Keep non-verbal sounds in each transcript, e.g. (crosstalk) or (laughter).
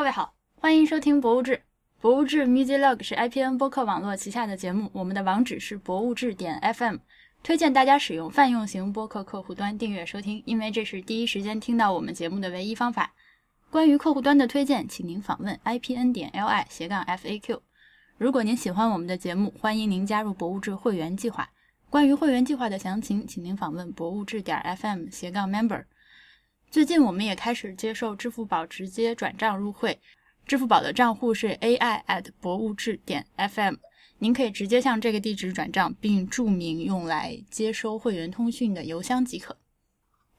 各位好，欢迎收听《博物志》。《博物志 Music Log》是 IPN 播客网络旗下的节目，我们的网址是博物志点 FM，推荐大家使用泛用型播客客户端订阅收听，因为这是第一时间听到我们节目的唯一方法。关于客户端的推荐，请您访问 IPN 点 LI 斜杠 FAQ。如果您喜欢我们的节目，欢迎您加入博物志会员计划。关于会员计划的详情，请您访问博物志点 FM 斜杠 Member。最近我们也开始接受支付宝直接转账入会，支付宝的账户是 ai at 博物志点 fm，您可以直接向这个地址转账，并注明用来接收会员通讯的邮箱即可。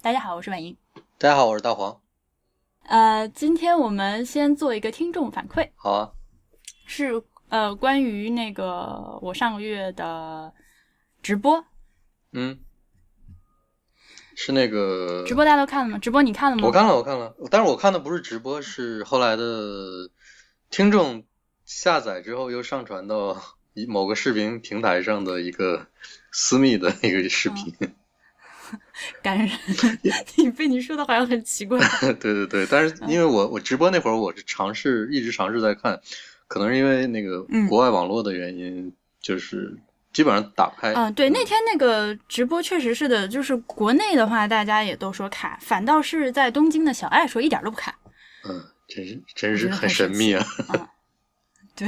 大家好，我是婉莹。大家好，我是大黄。呃，今天我们先做一个听众反馈，好啊，是呃关于那个我上个月的直播，嗯，是那个直播大家都看了吗？直播你看了吗？我看了，我看了，但是我看的不是直播，是后来的听众下载之后又上传到某个视频平台上的一个私密的一个视频。感人，(laughs) 你被你说的好像很奇怪。(laughs) 对对对，但是因为我我直播那会儿我是尝试一直尝试在看，可能是因为那个嗯国外网络的原因，就是基本上打不开。嗯，对，那天那个直播确实是的，就是国内的话，大家也都说卡，反倒是在东京的小爱说一点都不卡。嗯，真是真是很很神秘啊。对，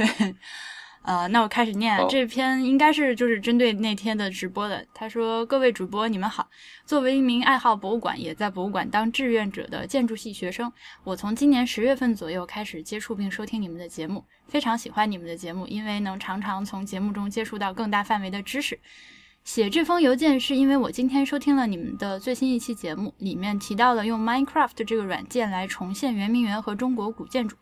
呃，那我开始念好这篇，应该是就是针对那天的直播的。他说：“各位主播，你们好。作为一名爱好博物馆，也在博物馆当志愿者的建筑系学生，我从今年十月份左右开始接触并收听你们的节目，非常喜欢你们的节目，因为能常常从节目中接触到更大范围的知识。写这封邮件是因为我今天收听了你们的最新一期节目，里面提到了用 Minecraft 这个软件来重现圆明园和中国古建筑。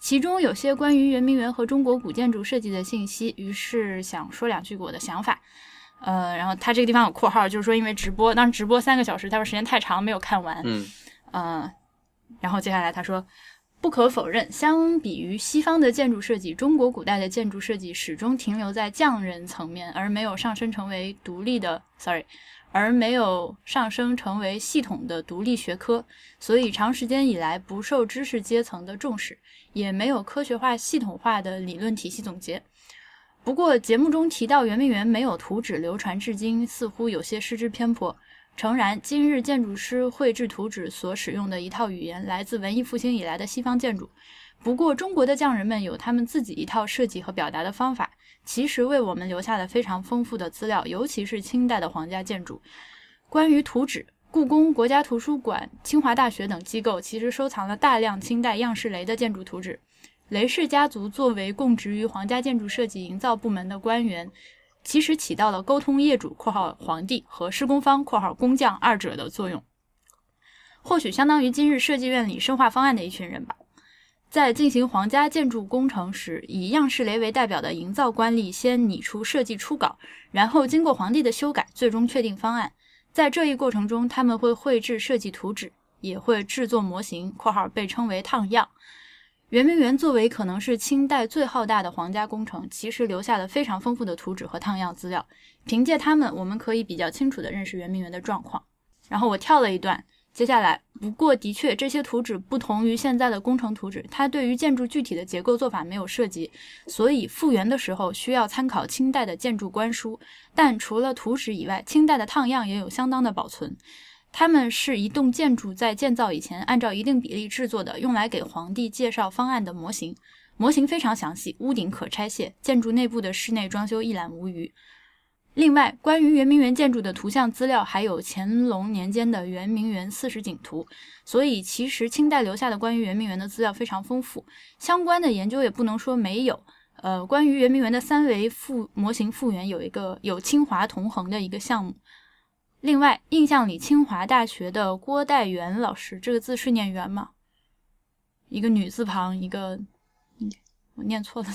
其中有些关于圆明园和中国古建筑设计的信息，于是想说两句我的想法。呃，然后他这个地方有括号，就是说因为直播，当时直播三个小时，他说时间太长没有看完。嗯呃，然后接下来他说，不可否认，相比于西方的建筑设计，中国古代的建筑设计始终停留在匠人层面，而没有上升成为独立的，sorry，而没有上升成为系统的独立学科，所以长时间以来不受知识阶层的重视，也没有科学化、系统化的理论体系总结。不过，节目中提到圆明园没有图纸流传至今，似乎有些失之偏颇。诚然，今日建筑师绘制图纸所使用的一套语言来自文艺复兴以来的西方建筑。不过，中国的匠人们有他们自己一套设计和表达的方法，其实为我们留下了非常丰富的资料，尤其是清代的皇家建筑。关于图纸，故宫、国家图书馆、清华大学等机构其实收藏了大量清代样式雷的建筑图纸。雷氏家族作为供职于皇家建筑设计营造部门的官员，其实起到了沟通业主（括号皇帝）和施工方（括号工匠）二者的作用。或许相当于今日设计院里深化方案的一群人吧。在进行皇家建筑工程时，以样式雷为代表的营造官吏先拟出设计初稿，然后经过皇帝的修改，最终确定方案。在这一过程中，他们会绘制设计图纸，也会制作模型（括号被称为烫样）。圆明园作为可能是清代最浩大的皇家工程，其实留下了非常丰富的图纸和烫样资料。凭借它们，我们可以比较清楚地认识圆明园的状况。然后我跳了一段，接下来，不过的确，这些图纸不同于现在的工程图纸，它对于建筑具体的结构做法没有涉及，所以复原的时候需要参考清代的建筑官书。但除了图纸以外，清代的烫样也有相当的保存。它们是一栋建筑在建造以前按照一定比例制作的，用来给皇帝介绍方案的模型。模型非常详细，屋顶可拆卸，建筑内部的室内装修一览无余。另外，关于圆明园建筑的图像资料，还有乾隆年间的圆明园四十景图，所以其实清代留下的关于圆明园的资料非常丰富，相关的研究也不能说没有。呃，关于圆明园的三维复模型复原有一个有清华同衡的一个项目。另外，印象里清华大学的郭代元老师，这个字是念元吗？一个女字旁，一个，我念错了。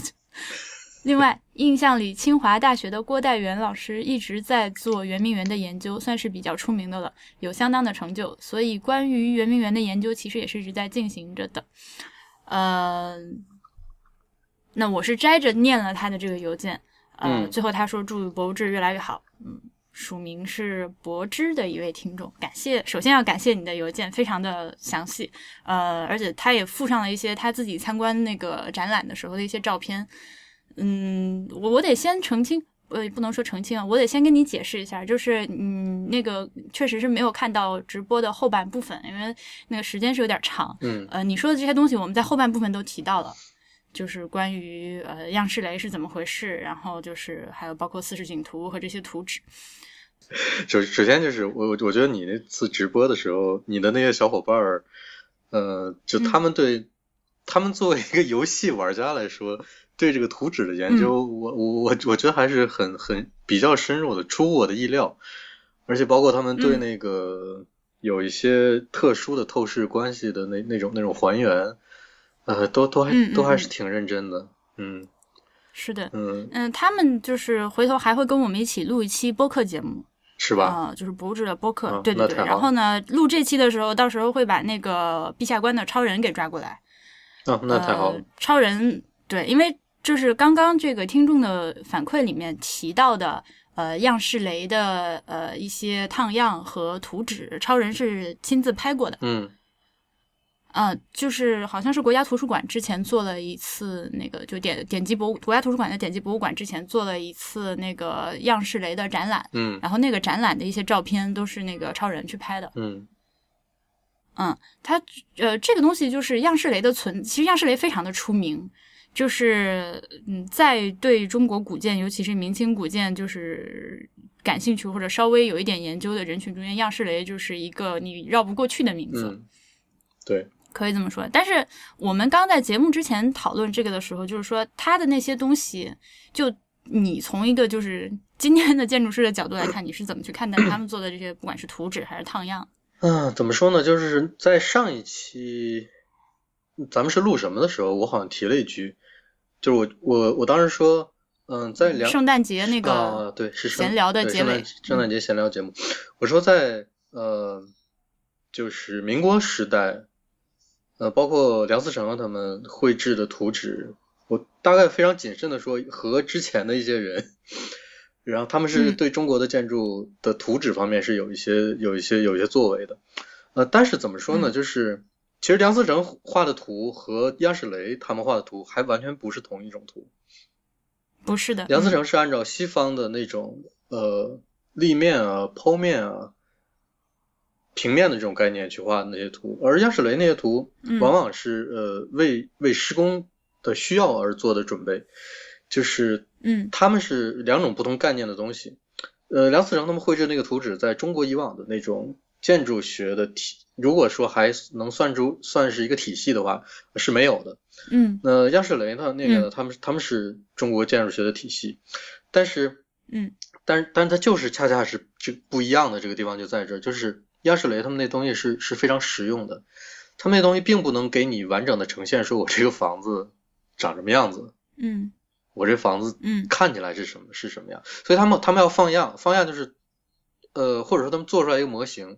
另外，印象里清华大学的郭代元老师一直在做圆明园的研究，算是比较出名的了，有相当的成就。所以，关于圆明园的研究其实也是一直在进行着的。呃，那我是摘着念了他的这个邮件，呃，嗯最后他说祝博物志越来越好，嗯，署名是柏芝的一位听众，感谢，首先要感谢你的邮件，非常的详细，呃，而且他也附上了一些他自己参观那个展览的时候的一些照片。嗯，我我得先澄清，呃，不能说澄清啊，我得先跟你解释一下，就是嗯，那个确实是没有看到直播的后半部分，因为那个时间是有点长。嗯呃，你说的这些东西我们在后半部分都提到了。就是关于呃样式雷是怎么回事，然后就是还有包括四视景图和这些图纸。(laughs) 首首先就是我我觉得你那次直播的时候，你的那些小伙伴儿，呃，就他们对、他们作为一个游戏玩家来说，对这个图纸的研究，我我我我觉得还是很很比较深入的，出乎我的意料。而且包括他们对嗯那个有一些特殊的透视关系的那那种那种还原，呃，都都还都还嗯是挺认真的。嗯是的，嗯，嗯，他们就是回头还会跟我们一起录一期播客节目，是吧？啊、就是博智的播客，啊对对对。然后呢，录这期的时候，到时候会把那个陛下关的超人给抓过来。啊，那太好了呃。。超人对，因为就是刚刚这个听众的反馈里面提到的，呃，样式雷的呃一些烫样和图纸，超人是亲自拍过的。嗯啊、就是好像是国家图书馆之前做了一次那个，就典典籍博物国家图书馆的典籍博物馆之前做了一次那个样式雷的展览，嗯然后那个展览的一些照片都是那个超人去拍的。嗯嗯，它呃这个东西就是样式雷的存，其实样式雷非常的出名，就是嗯在对中国古建，尤其是明清古建，就是感兴趣或者稍微有一点研究的人群中间，样式雷就是一个你绕不过去的名字。嗯，对，可以这么说，但是我们刚在节目之前讨论这个的时候，就是说他的那些东西，就你从一个就是今天的建筑师的角度来看，你是怎么去看待他们做的这些，不管是图纸还是烫样？嗯，怎么说呢？就是在上一期咱们是录什么的时候，我好像提了一句，就是我我我当时说，嗯，在聊圣诞节那个、啊，对，是圣闲聊的对圣诞结尾嗯圣诞节闲聊节目，我说在呃，就是民国时代，呃，包括梁思成啊他们绘制的图纸，我大概非常谨慎的说，和之前的一些人。然后他们是嗯对中国的建筑的图纸方面是有一些有一些有一些作为的，呃，但是怎么说呢？嗯就是其实梁思成画的图和央视雷他们画的图还完全不是同一种图。不是的，梁思嗯成是按照西方的那种呃立面啊、剖面啊、平面的这种概念去画的那些图，而央视雷那些图嗯往往是呃为为施工的需要而做的准备，就是嗯他们是两种不同概念的东西。呃，梁思成他们绘制那个图纸，在中国以往的那种建筑学的体，如果说还能算出算是一个体系的话，是没有的。嗯。那央视雷呢，那个嗯。他们他们是中国建筑学的体系，但是嗯。但是但是它就是恰恰是这不一样的这个地方就在这儿，就是央视雷他们那东西是是非常实用的，他们那东西并不能给你完整的呈现，说我这个房子长什么样子，嗯。我这房子嗯。看起来是什么是什么样，所以他们他们要放样，放样就是呃或者说他们做出来一个模型，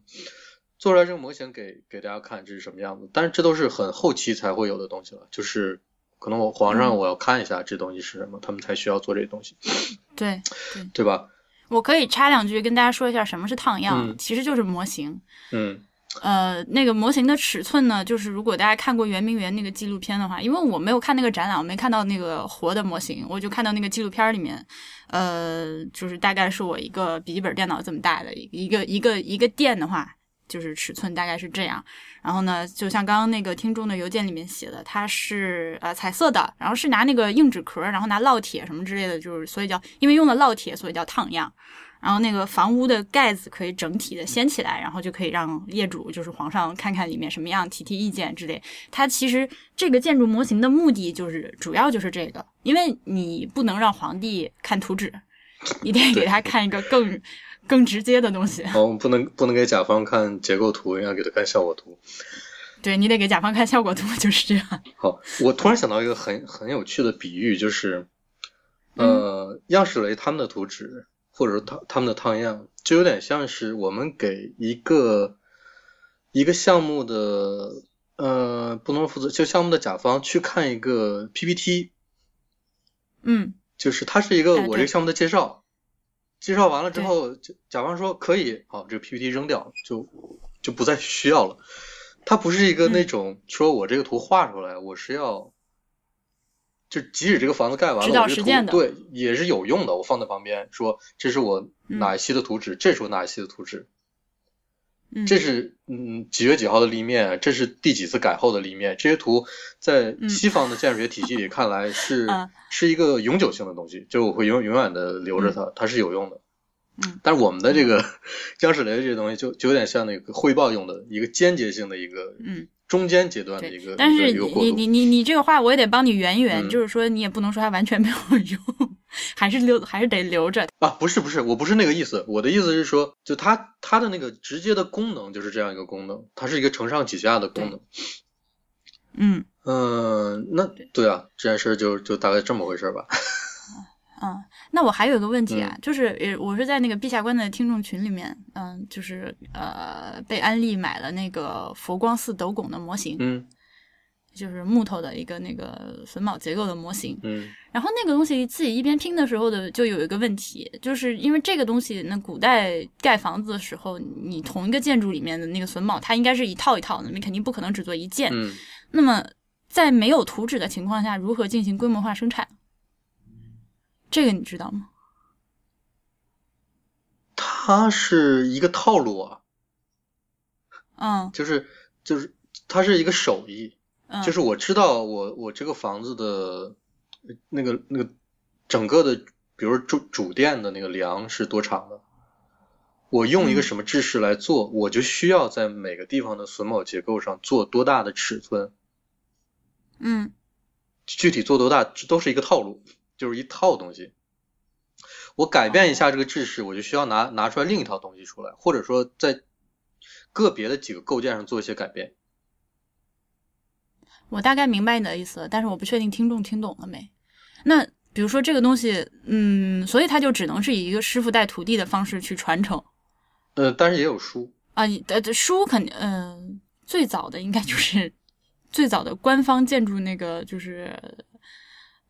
做出来这个模型给给大家看这是什么样子，但是这都是很后期才会有的东西了，就是可能我皇上嗯。我要看一下这东西是什么，他们才需要做这些东西，对，对。吧？我可以插两句跟大家说一下什么是烫样，嗯。其实就是模型。嗯呃，那个模型的尺寸呢，就是如果大家看过圆明园那个纪录片的话，因为我没有看那个展览，我没看到那个活的模型，我就看到那个纪录片里面，呃，就是大概是我一个笔记本电脑这么大的一个一个一个店的话，就是尺寸大概是这样。然后呢，就像刚刚那个听众的邮件里面写的，它是呃彩色的，然后是拿那个硬纸壳，然后拿烙铁什么之类的，就是所以叫因为用了烙铁，所以叫烫样。然后那个房屋的盖子可以整体的掀起来，然后就可以让业主就是皇上看看里面什么样，提提意见之类。它其实这个建筑模型的目的就是主要就是这个，因为你不能让皇帝看图纸，(laughs) 你得给他看一个更更直接的东西。好，我们不能不能给甲方看结构图，要给他看效果图。对你得给甲方看效果图，就是这样。好，我突然想到一个很很有趣的比喻，就是，呃，样式雷他们的图纸，或者说他他们的烫样，就有点像是我们给一个一个项目的呃不能说负责，就项目的甲方去看一个 PPT，嗯。就是它是一个我这个项目的介绍，介绍完了之后，甲方说可以，好，这个 PPT 扔掉，就就不再需要了。它不是一个那种说我这个图画出来，我是要，就即使这个房子盖完了，指导我这个实践的图对也是有用的。我放在旁边说，这是我嗯哪一期的图纸，这是我哪一期的图纸，嗯，这是嗯几月几号的立面，这是第几次改后的立面。这些图在嗯西方的建筑学体系里看来是、(laughs) 啊是一个永久性的东西，就我会永永远的留着它，它是有用的。嗯，但是我们的这个 (laughs) 僵尸雷这些东西就就有点像那个汇报用的一个间接性的一个嗯中间阶段的一个，但是你你。你你你这个话我也得帮你圆圆，嗯就是说你也不能说它完全没有用，(laughs) 还是留还是得留着。啊，不是不是，我不是那个意思，我的意思是说，就它它的那个直接的功能就是这样一个功能，它是一个承上启下的功能。嗯嗯，那对啊，这件事就就大概这么回事吧。嗯，那我还有一个问题啊，就是呃我是在那个陛下观的听众群里面，嗯，就是呃被安利买了那个佛光寺斗拱的模型，嗯就是木头的一个那个榫卯结构的模型。嗯然后那个东西自己一边拼的时候的，就有一个问题，就是因为这个东西，那古代盖房子的时候，你同一个建筑里面的那个榫卯，它应该是一套一套的，你肯定不可能只做一件。嗯，那么在没有图纸的情况下，如何进行规模化生产？这个你知道吗？它是一个套路啊，嗯。就是就是它是一个手艺，嗯，就是我知道我我这个房子的那个那个整个的，比如说主主殿的那个梁是多长的，我用一个嗯。什么制式来做，我就需要在每个地方的榫卯结构上做多大的尺寸，嗯。具体做多大这都是一个套路，就是一套东西。我改变一下这个制式，我就需要拿拿出来另一套东西出来，或者说在个别的几个构件上做一些改变。我大概明白你的意思了，但是我不确定听众听懂了没。那比如说这个东西，嗯，所以它就只能是以一个师傅带徒弟的方式去传承呃，但是也有书，啊。你的的书肯定，嗯、最早的应该就是最早的官方建筑那个就是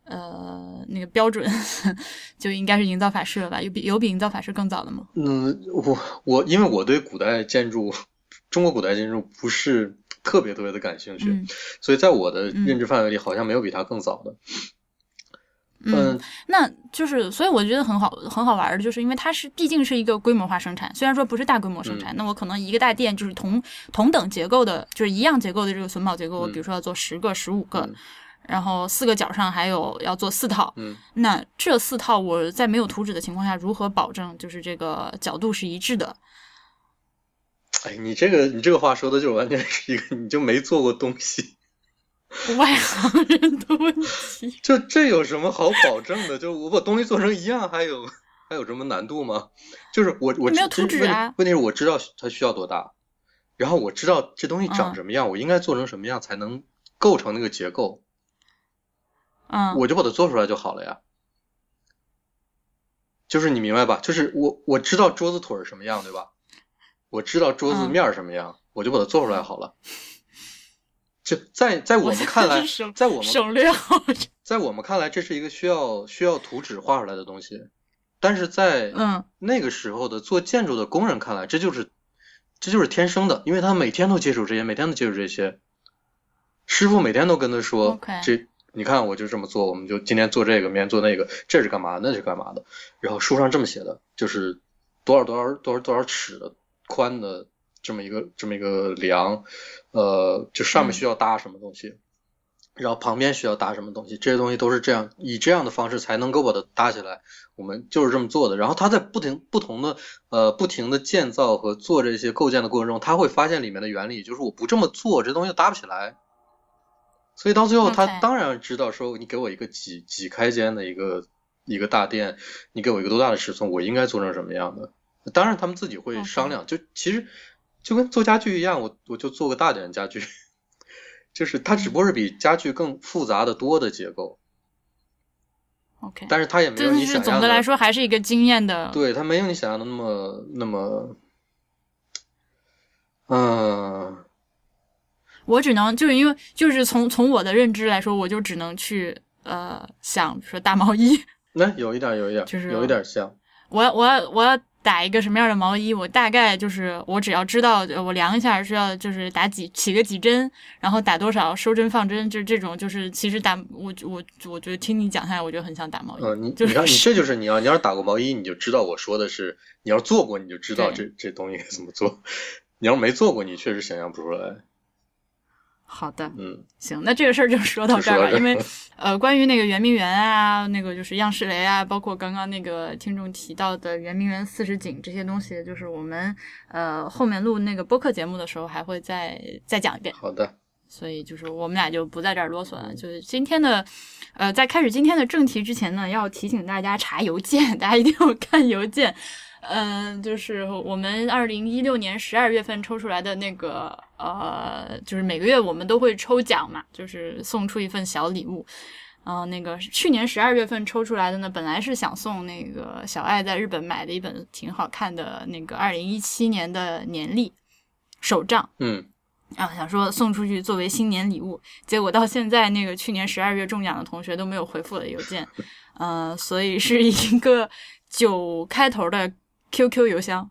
呃那个标准 (laughs) 就应该是营造法式了吧？有比有比营造法式更早的吗？嗯，我我因为我对古代建筑，中国古代建筑不是特别特别的感兴趣，嗯所以在我的嗯认知范围里，好像没有比它更早的。嗯，那就是，所以我觉得很好，很好玩的，就是因为它是毕竟是一个规模化生产，虽然说不是大规模生产，那我可能一个大店就是同同等结构的，就是一样结构的这个榫卯结构，比如说要做十个、十五个，嗯然后四个角上还有要做四套，嗯，那这四套我在没有图纸的情况下，如何保证就是这个角度是一致的？哎，你这个你这个话说的就完全是一个你就没做过东西，外行人的问题。(laughs) 就这有什么好保证的？就我把东西做成一样，还有还有什么难度吗？就是我我没有图纸啊问题是我知道它需要多大，然后我知道这东西长嗯什么样，我应该做成什么样才能构成那个结构，嗯，我就把它做出来就好了呀。就是你明白吧？就是我我知道桌子腿儿什么样，对吧？我知道桌子嗯面儿什么样，我就把它做出来好了。(laughs) 就在在我们看来，在我们省略号。(laughs) 在我们看来，这是一个需要需要图纸画出来的东西，但是在嗯那个时候的做建筑的工人看来，这就是这就是天生的，因为他每天都接触这些，每天都接触这些。师傅每天都跟他说这你看我就这么做，我们就今天做这个，明天做那个，这是干嘛？那是干嘛的？然后书上这么写的，就是多少多少多少多少尺的宽的这么一个这么一个梁，呃，就上面需要搭什么东西，然后旁边需要搭什么东西，这些东西都是这样以这样的方式才能够把它搭起来。我们就是这么做的。然后他在不停不同的呃不停的建造和做这些构建的过程中，他会发现里面的原理，就是我不这么做，这东西搭不起来。所以到最后，他当然知道说，你给我一个几几开间的一个一个大店，你给我一个多大的尺寸，我应该做成什么样的。当然，他们自己会商量。就其实就跟做家具一样，我我就做个大点的家具，(laughs) 就是它只不过是比家具更复杂的多的结构，OK，但是它也没有你想象总的来说还是一个经验的。对，它没有你想象的那么那么，嗯、我只能就是因为就是从从我的认知来说，我就只能去呃想，比如说大毛衣，那有一点，有一点，(laughs) 就是有一点像，我要我要我要打一个什么样的毛衣，我大概就是我只要知道呃我量一下是要就是打几起个几针，然后打多少收针放针，就这种就是其实打我我我觉得听你讲下来，我觉得很像打毛衣。嗯，你就是你看，你这就是你要你要是打过毛衣，你就知道我说的是你要做过，你就知道这 (laughs) 这东西该怎么做。你要是没做过，你确实想象不出来。好的，嗯，行，那这个事儿就说到这儿吧，因为呃，关于那个圆明园啊，那个就是样式雷啊，包括刚刚那个听众提到的圆明园四十景这些东西，就是我们呃后面录那个播客节目的时候还会再再讲一遍。好的，所以就是我们俩就不在这儿啰嗦了。就是今天的，呃，在开始今天的正题之前呢，要提醒大家查邮件，大家一定要看邮件。嗯、就是我们二零一六年十二月份抽出来的那个，呃，就是每个月我们都会抽奖嘛，就是送出一份小礼物。呃，那个去年十二月份抽出来的呢，本来是想送那个小爱在日本买的一本挺好看的那个二零一七年的年历手账，嗯，然后想说送出去作为新年礼物，结果到现在那个去年十二月中奖的同学都没有回复我的邮件，呃，所以是一个九开头的 QQ 邮箱，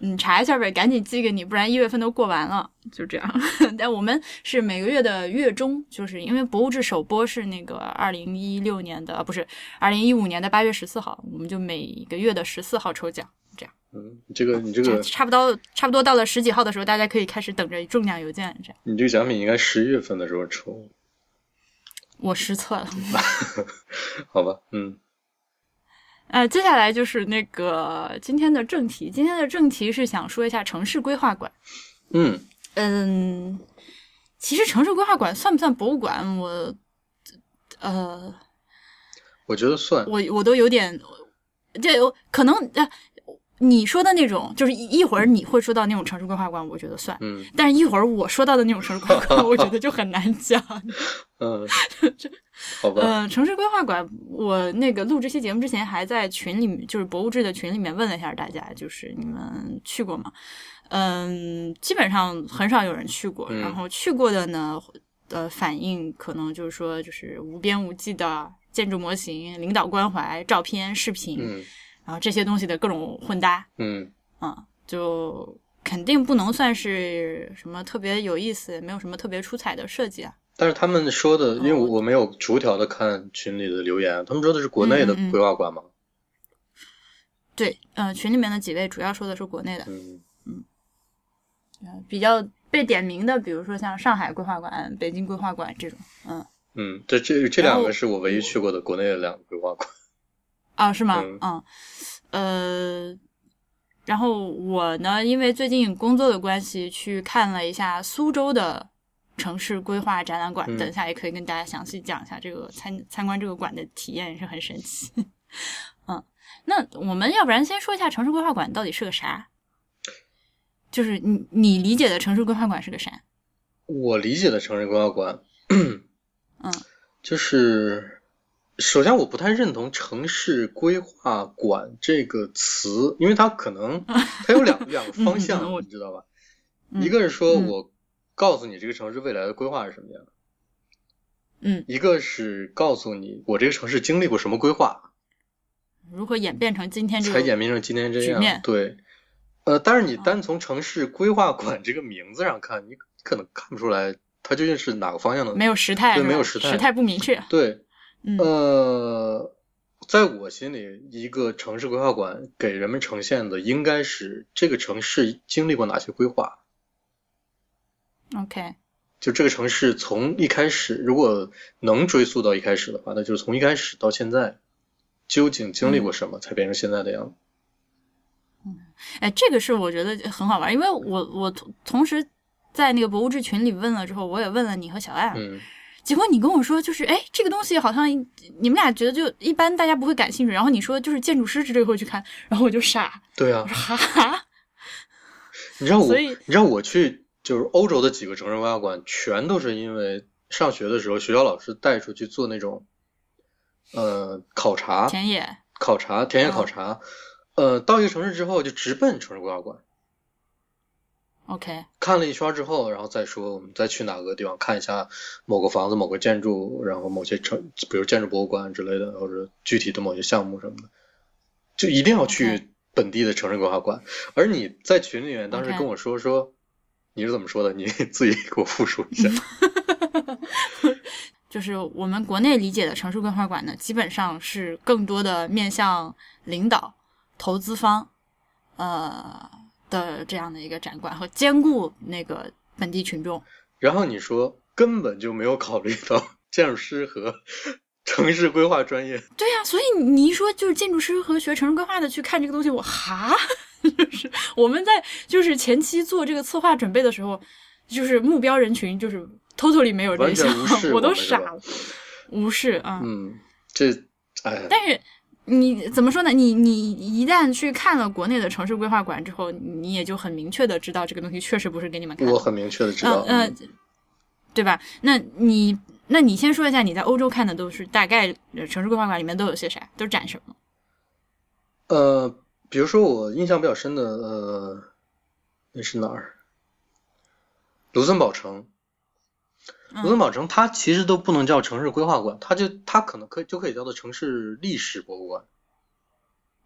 你查一下呗，赶紧寄给你，不然一月份都过完了，就这样。(laughs) 但我们是每个月的月中，就是因为博物志首播是那个二零一六年的，啊不是二零一五年的八月十四号，我们就每个月的十四号抽奖，这样。嗯，你这个你这个差不多差不多到了十几号的时候，大家可以开始等着中奖邮件，这样。你这个奖品应该十一月份的时候抽，我失策了。(laughs) 好吧？嗯呃，接下来就是那个今天的正题。今天的正题是想说一下城市规划馆。嗯，嗯，其实城市规划馆算不算博物馆？我，呃，我觉得算。我我都有点，这有可能呃，你说的那种，就是一一会儿你会说到那种城市规划馆，我觉得算。嗯但是一会儿我说到的那种城市规划馆，(laughs) 我觉得就很难讲。嗯，(laughs) (laughs) 好吧。呃，城市规划馆，我那个录这期节目之前还在群里面，就是博物志的群里面问了一下大家，就是你们去过吗？嗯，基本上很少有人去过，嗯然后去过的呢，呃，反应可能就是说，就是无边无际的建筑模型、领导关怀、照片、视频，嗯然后这些东西的各种混搭，嗯嗯，就肯定不能算是什么特别有意思，没有什么特别出彩的设计啊。但是他们说的，因为哦我我没有逐条的看群里的留言，他们说的是国内的嗯嗯嗯。规划馆吗？对，呃，群里面的几位主要说的是国内的，嗯。嗯。比较被点名的，比如说像上海规划馆、北京规划馆这种，嗯，嗯，这这这两个是我唯一去过的国内的两个规划馆。啊，是吗？嗯。嗯，呃，然后我呢，因为最近工作的关系，去看了一下苏州的城市规划展览馆，嗯等一下也可以跟大家详细讲一下这个参参观这个馆的体验，也是很神奇。(laughs) 嗯，那我们要不然先说一下城市规划馆到底是个啥？就是你你理解的城市规划馆是个啥？我理解的城市规划馆，嗯 (clears throat) 就是首先我不太认同“城市规划馆”这个词，因为它可能 (laughs) 它有两两个方向，你知道吧？嗯一个是说嗯我告诉你这个城市未来的规划是什么样，嗯，一个是告诉你我这个城市经历过什么规划，如何演变成今天这才？演变成今天这样。对，呃，但是你单从城市规划馆这个名字上看，你可能看不出来它究竟是哪个方向的。没有时态，对没有时态时态不明确。对，嗯呃，在我心里，一个城市规划馆给人们呈现的应该是这个城市经历过哪些规划。，OK，就这个城市从一开始，如果能追溯到一开始的话，那就是从一开始到现在，究竟经历过什么，才变成现在的样子。嗯。哎，这个是我觉得很好玩，因为我我同同时在那个博物志群里问了之后，我也问了你和小艾，嗯。结果你跟我说就是，哎，这个东西好像你们俩觉得就一般，大家不会感兴趣，然后你说就是建筑师之类会去看，然后我就傻，对啊。我，说哈哈，你知道我，所以你知道我去就是欧洲的几个城市规划馆，全都是因为上学的时候学校老师带出去做那种呃考察，田野，考察田野考哦察，呃，到一个城市之后就直奔城市规划馆，OK，看了一圈之后，然后再说我们再去哪个地方看一下某个房子、某个建筑，然后某些城，比如建筑博物馆之类的，或者具体的某些项目什么的。就一定要去本地的城市规划馆。而你在群里面当时跟我说说你是怎么说的？你 (laughs) 自己给我复述一下。(laughs) 就是我们国内理解的城市规划馆呢，基本上是更多的面向领导、投资方，呃的这样的一个展馆和兼顾那个本地群众。然后你说根本就没有考虑到 (laughs) 建筑师和城市规划专业。对呀、所以你一说就是建筑师和学城市规划的去看这个东西，我哈，就是我们在就是前期做这个策划准备的时候，就是目标人群就是 totally 没有这项，我都傻了，无视啊。嗯，这哎，但是你怎么说呢？你你一旦去看了国内的城市规划馆之后，你也就很明确的知道这个东西确实不是给你们看的。我很明确的知道，嗯、呃嗯对吧？那你那你先说一下你在欧洲看的都是大概呃城市规划馆里面都有些啥，都展什么？呃，比如说我印象比较深的，呃，那是哪儿？卢森堡城。卢森堡城它其实都不能叫城市规划馆，它就它可能可以就可以叫做城市历史博物馆。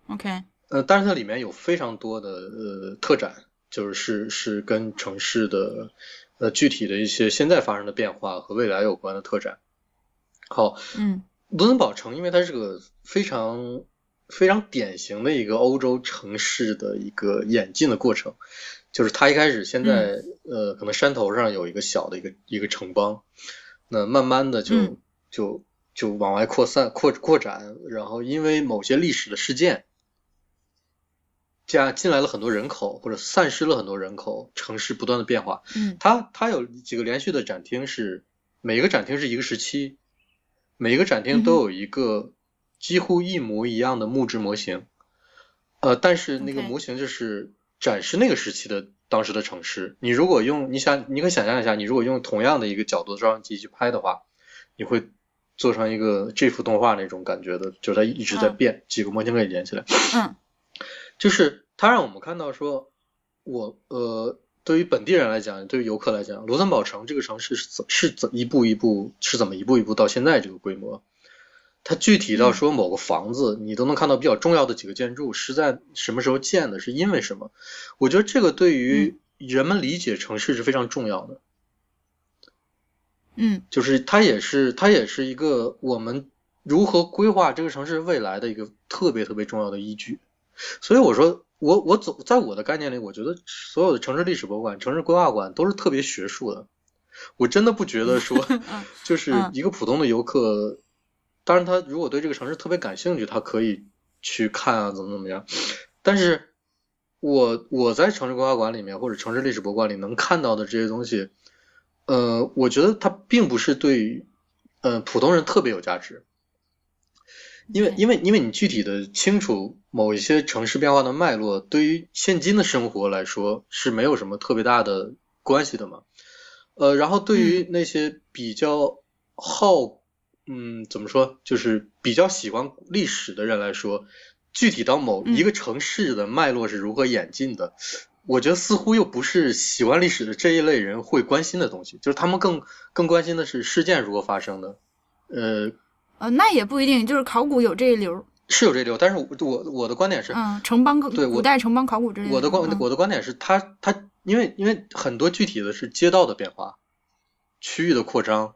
OK，呃，但是它里面有非常多的呃特展，就是是是跟城市的呃具体的一些现在发生的变化和未来有关的特展。好，嗯卢森堡城因为它是个非常非常典型的一个欧洲城市的一个演进的过程，就是它一开始现在、呃可能山头上有一个小的一个一个城邦，那慢慢的就、嗯。就就往外扩散扩扩展，然后因为某些历史的事件。加进来了很多人口，或者散失了很多人口，城市不断的变化。嗯。它它有几个连续的展厅是，每一个展厅是一个时期，每一个展厅都有一个几乎一模一样的木质模型，呃，但是那个模型就是展示那个时期的当时的城市。你如果用你想，你可以想象一下，你如果用同样的一个角度的照相机去拍的话，你会做成一个这幅动画那种感觉的，就是它一直在嗯变，几个模型可以连起来。嗯就是它让我们看到说，我呃，对于本地人来讲，对于游客来讲，卢森堡城这个城市是怎是怎一步一步是怎么一步一步到现在这个规模？它具体到说某个房子，你都能看到比较重要的几个建筑是在什么时候建的，是因为什么？我觉得这个对于人们理解城市是非常重要的。嗯就是它也是它也是一个我们如何规划这个城市未来的一个特别特别重要的依据。所以我说，我我总在我的概念里，我觉得所有的城市历史博物馆、城市规划馆都是特别学术的。我真的不觉得说嗯，就是嗯一个普通的游客，当然他如果对这个城市特别感兴趣，他可以去看啊，怎么怎么样。但是我我在城市规划馆里面或者城市历史博物馆里能看到的这些东西，呃，我觉得它并不是对于呃普通人特别有价值，因为因为因为你具体的清楚某一些城市变化的脉络，对于现今的生活来说是没有什么特别大的关系的嘛。呃，然后对于那些比较好，嗯，怎么说，就是比较喜欢历史的人来说，具体到某嗯一个城市的脉络是如何演进的，我觉得似乎又不是喜欢历史的这一类人会关心的东西，就是他们更更关心的是事件如何发生的，呃，呃，那也不一定，就是考古有这一流，是有这流，但是我我我的观点是，嗯，城邦对我古代城邦考古之类的。我的观嗯。我的观点是他他因为因为很多具体的是街道的变化，区域的扩张，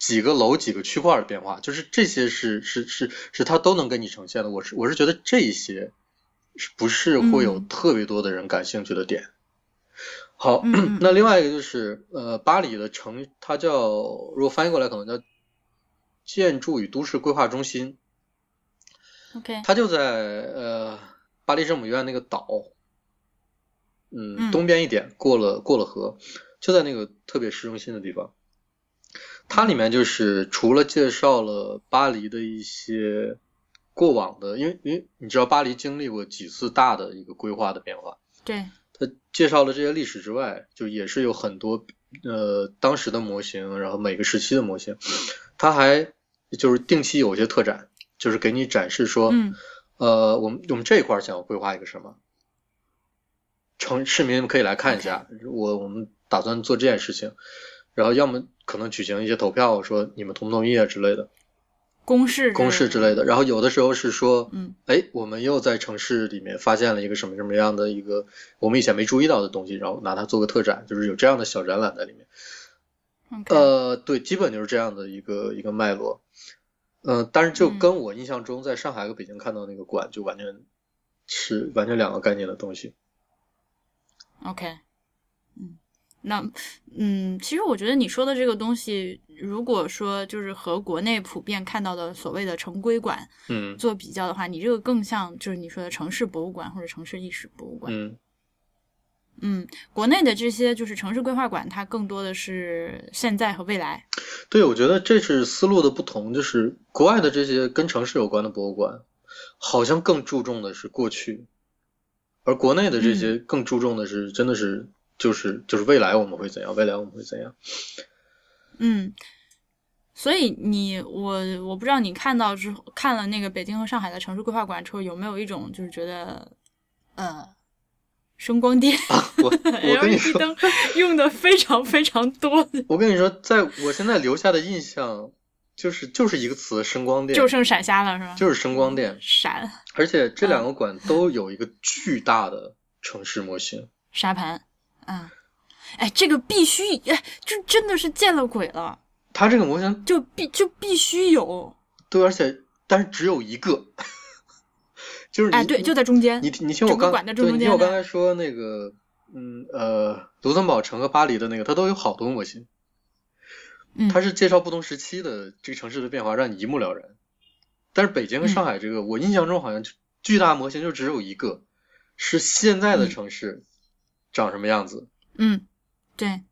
几个楼几个区块的变化，就是这些是是是是它都能给你呈现的。我是我是觉得这些是不是会有嗯特别多的人感兴趣的点。好，(clears throat) 那另外一个就是呃，巴黎的城，它叫如果翻译过来可能叫建筑与都市规划中心。OK，它就在呃巴黎圣母院那个岛，嗯，嗯东边一点，过了过了河，就在那个特别市中心的地方。它里面就是除了介绍了巴黎的一些过往的，因为因为你知道巴黎经历过几次大的一个规划的变化，对，它介绍了这些历史之外，就也是有很多呃当时的模型，然后每个时期的模型，它还就是定期有一些特展，就是给你展示说，嗯。呃，我们我们这一块儿想要规划一个什么，城市民可以来看一下，我我们打算做这件事情，然后要么可能举行一些投票，说你们同不同意啊之类的。公示公式之类的。然后有的时候是说，嗯，哎，我们又在城市里面发现了一个什么什么样的一个我们以前没注意到的东西，然后拿它做个特展，就是有这样的小展览在里面。呃，对，基本就是这样的一个一个脉络。嗯、但是就嗯跟我印象中在上海和北京看到那个馆就完全是完全两个概念的东西。OK，嗯，那嗯，其实我觉得你说的这个东西，如果说就是和国内普遍看到的所谓的城规馆嗯做比较的话，你这个更像就是你说的城市博物馆或者城市历史博物馆。嗯嗯，国内的这些就是城市规划馆，它更多的是现在和未来。对，我觉得这是思路的不同，就是国外的这些跟城市有关的博物馆，好像更注重的是过去，而国内的这些更注重的是真的是就是就是未来我们会怎样，未来我们会怎样。嗯，所以你我我不知道你看到之后看了那个北京和上海的城市规划馆之后，有没有一种就是觉得呃声光电、我 (laughs) 我跟你说，灯用的非常非常多，(laughs) 我跟你说，在我现在留下的印象就是就是一个词声光电，就剩闪瞎了是吧？就是声光电，闪而且这嗯两个馆都有一个巨大的城市模型。沙盘，啊、哎，这个必须哎，就真的是见了鬼了，他这个模型就必就必须有，对，而且但是只有一个，就是你哎，对，就在中间你，你听我刚对，中间的你听我刚才说那个，嗯呃，卢森堡城和巴黎的那个，它都有好多模型，嗯，它是介绍不同时期的这个城市的变化，让你一目了然。但是北京和上海这个，我印象中好像巨大模型就只有一个，是现在的嗯。城市长什么样子。嗯，对，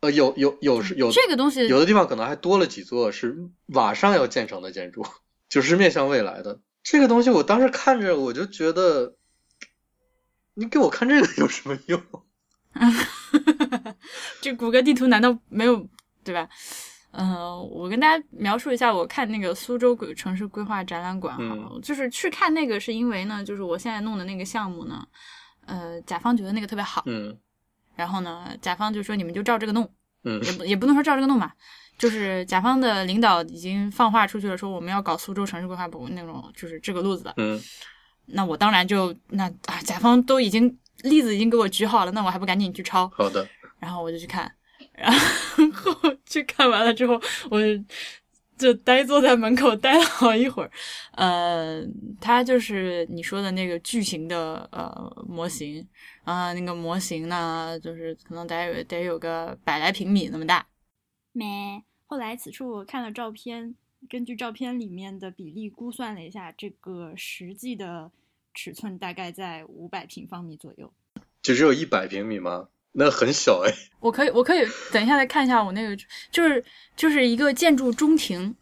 呃，有有有是有这个东西有的地方可能还多了几座是马上要建成的建筑，就是面向未来的。这个东西我当时看着我就觉得，你给我看这个有什么用？(laughs) 这谷歌地图难道没有对吧？呃，我跟大家描述一下，我看那个苏州规城市规划展览馆哈，嗯就是去看那个是因为呢，就是我现在弄的那个项目呢，呃，甲方觉得那个特别好，嗯然后呢，甲方就说你们就照这个弄，嗯也不也不能说照这个弄吧，就是甲方的领导已经放话出去了，说我们要搞苏州城市规划部那种，就是这个路子的。嗯那我当然就那啊，甲方都已经例子已经给我举好了，那我还不赶紧去抄？好的，然后我就去看，然后 (laughs) 去看完了之后，我就呆坐在门口待了好一会儿。(laughs) 呃，它就是你说的那个巨型的呃模型啊、那个模型呢，就是可能得有得有个百来平米那么大。没？后来此处我看了照片，根据照片里面的比例估算了一下，这个实际的尺寸大概在五百平方米左右。就只有一百平米吗？那很小哎。(laughs) 我可以，我可以等一下再看一下我那个，就是就是一个建筑中庭，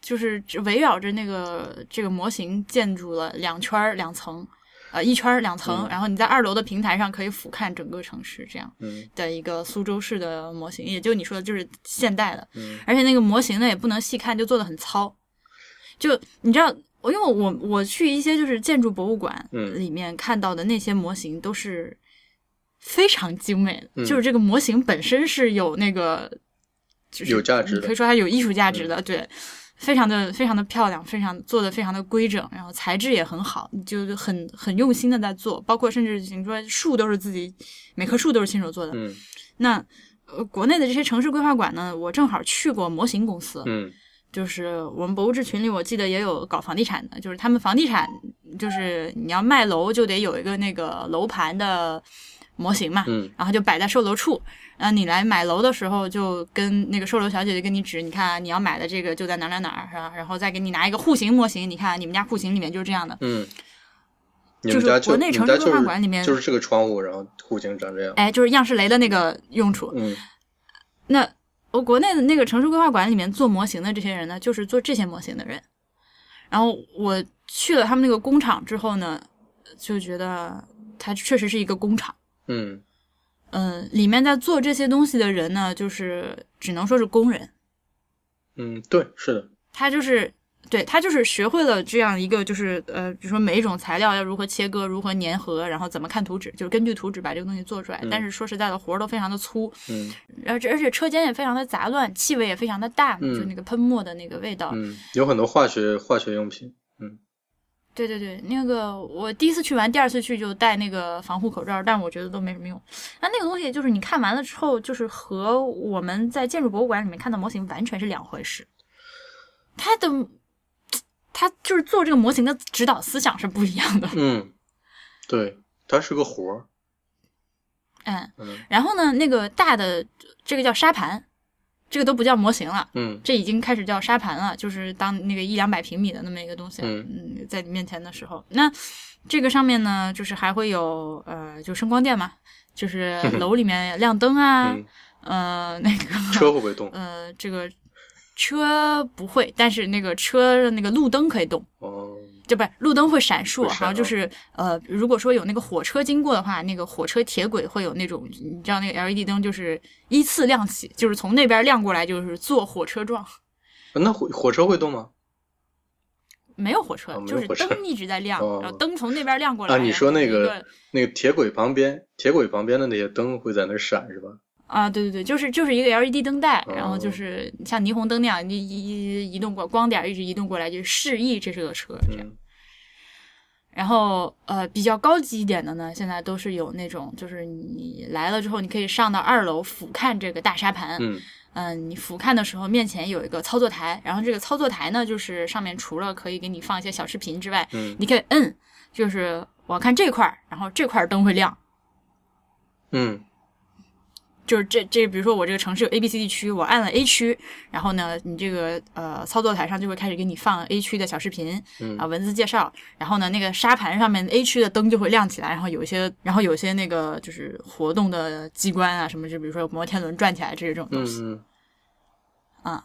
就是围绕着那个这个模型建筑了两圈两层，呃一圈两层，嗯然后你在二楼的平台上可以俯瞰整个城市这样嗯的一个苏州市的模型，也就你说的就是现代的，嗯而且那个模型呢也不能细看，就做的很糙。就你知道，我因为我我去一些就是建筑博物馆嗯里面看到的那些模型都是非常精美就是这个模型本身是有那个就是有价值可以说它有艺术价值的，对。非常的非常的漂亮，非常做的非常的规整，然后材质也很好，就是很很用心的在做，包括甚至你说树都是自己每棵树都是亲手做的，嗯。那呃，国内的这些城市规划馆呢，我正好去过模型公司，嗯。就是我们博物志群里，我记得也有搞房地产的，就是他们房地产就是你要卖楼就得有一个那个楼盘的模型嘛，嗯然后就摆在售楼处，然后你来买楼的时候就跟那个售楼小姐姐跟你指，你看啊你要买的这个就在哪哪哪儿，是吧？然后再给你拿一个户型模型，你看你们家户型里面就是这样的，嗯。你就是们家就国内城市规划馆里面就是这个窗户，然后户型长这样。哎，就是样式雷的那个用处，嗯那我国内的那个城市规划馆里面做模型的这些人呢，就是做这些模型的人。然后我去了他们那个工厂之后呢，就觉得它确实是一个工厂。嗯嗯、里面在做这些东西的人呢，就是只能说是工人。嗯，对，是的。他就是对他就是学会了这样一个，就是呃，比如说每一种材料要如何切割、如何粘合，然后怎么看图纸，就是根据图纸把这个东西做出来。但是说实在的，活儿都非常的粗，嗯而且而且车间也非常的杂乱，气味也非常的大，嗯就那个喷墨的那个味道。嗯，有很多化学化学用品，嗯对对对，那个我第一次去完，第二次去就戴那个防护口罩，但我觉得都没什么用。那那个东西就是你看完了之后，就是和我们在建筑博物馆里面看到模型完全是两回事。它的，它就是做这个模型的指导思想是不一样的。嗯，对，它是个活儿，嗯，嗯然后呢，那个大的这个叫沙盘，这个都不叫模型了。嗯这已经开始叫沙盘了，就是当那个一两百平米的那么一个东西，嗯嗯，在你面前的时候，那这个上面呢，就是还会有呃，就声光电嘛，就是 (laughs) 楼里面亮灯啊，嗯，呃，(laughs) 那个 (laughs) 车会不会动？呃，这个车不会，但是那个车的那个路灯可以动。哦，就不是路灯会闪烁，然后就是呃，如果说有那个火车经过的话，那个火车铁轨会有那种，你知道那个 LED 灯就是依次亮起，就是从那边亮过来，就是坐火车状。那火火车会动吗？没有火车，就是灯一直在亮，哦然后灯从那边亮过来。啊，你说那个那个铁轨旁边，铁轨旁边的那些灯会在那闪是吧？啊，对对对，就是就是一个 LED 灯带，哦然后就是像霓虹灯那样，一一一移动过光点一直移动过来，就示意这是个车这样。嗯然后呃，比较高级一点的呢，现在都是有那种，就是你来了之后，你可以上到二楼俯瞰这个大沙盘。嗯嗯，你俯瞰的时候，面前有一个操作台，然后这个操作台呢，就是上面除了可以给你放一些小视频之外，嗯你可以摁，就是我要看这块儿，然后这块儿灯会亮。嗯就是这这，比如说我这个城市有 A、B、C、D 区，我按了 A 区，然后呢，你这个呃操作台上就会开始给你放 A 区的小视频嗯啊、文字介绍，然后呢，那个沙盘上面 A 区的灯就会亮起来，然后有一些，然后有一些那个就是活动的机关啊什么，就比如说摩天轮转起来这种东西，嗯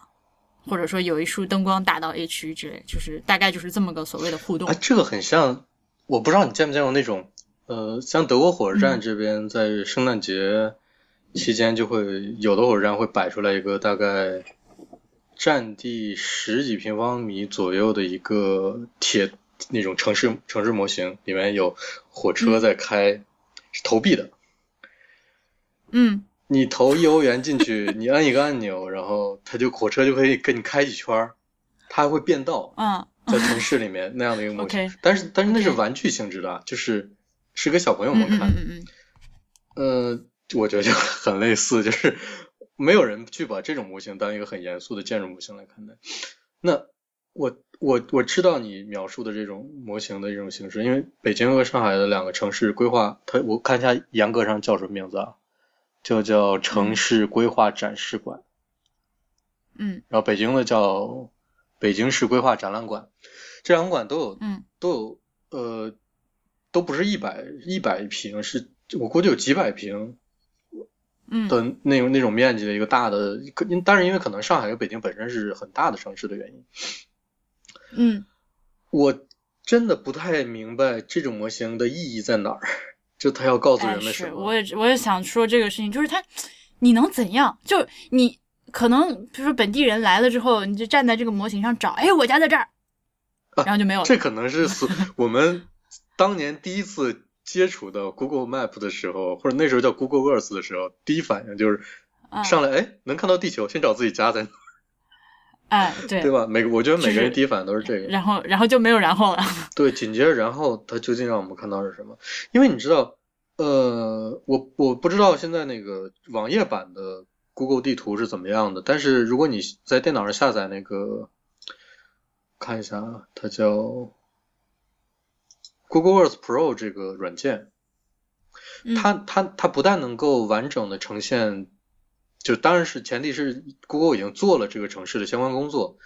或者说有一束灯光打到 A 区之类，就是大概就是这么个所谓的互动啊，。这个很像，我不知道你见没见过那种，呃，像德国火车站这边在圣诞节期间就会有的火车站会摆出来一个大概占地十几平方米左右的一个铁那种城市城市模型，里面有火车在开，是投币的。嗯。你投一欧元进去，你按一个按钮，然后它就火车就可以跟你开几圈儿，它还会变道，嗯。在城市里面那样的一个模型。(laughs) 但是但是那是玩具性质的啊，就是是给小朋友嗯们看嗯嗯嗯，呃，我觉得就很类似，就是没有人去把这种模型当一个很严肃的建筑模型来看待。那我我我知道你描述的这种模型的这种形式，因为北京和上海的两个城市规划，它我看一下严格上叫什么名字啊？就叫城市规划展示馆。嗯然后北京的叫北京市规划展览馆，这两馆都有嗯都有呃都不是一百一百平，是我估计有几百平嗯的那种那种面积的一个大的，可因但是因为可能上海和北京本身是很大的城市的原因，嗯，我真的不太明白这种模型的意义在哪儿，就他要告诉哎，人们什是，么？我也我也想说这个事情，就是他，你能怎样？就你可能，比如说本地人来了之后，你就站在这个模型上找，哎，我家在这儿，然后就没有了。这可能是所 (laughs) 我们当年第一次接触到 Google Map 的时候，或者那时候叫 Google Earth 的时候，第一反应就是啊上来，哎，能看到地球，先找自己家在哪，哎，对，对吧？每个我觉得每个人第一反应都是这个。然后然后就没有然后了。(laughs) 对，紧接着然后它究竟让我们看到是什么？因为你知道，呃，我我不知道现在那个网页版的 Google 地图是怎么样的，但是如果你在电脑上下载那个，看一下啊，它叫 Google Earth Pro 这个软件，嗯。它它它不但能够完整的呈现，就当然是前提是 Google 已经做了这个城市的相关工作，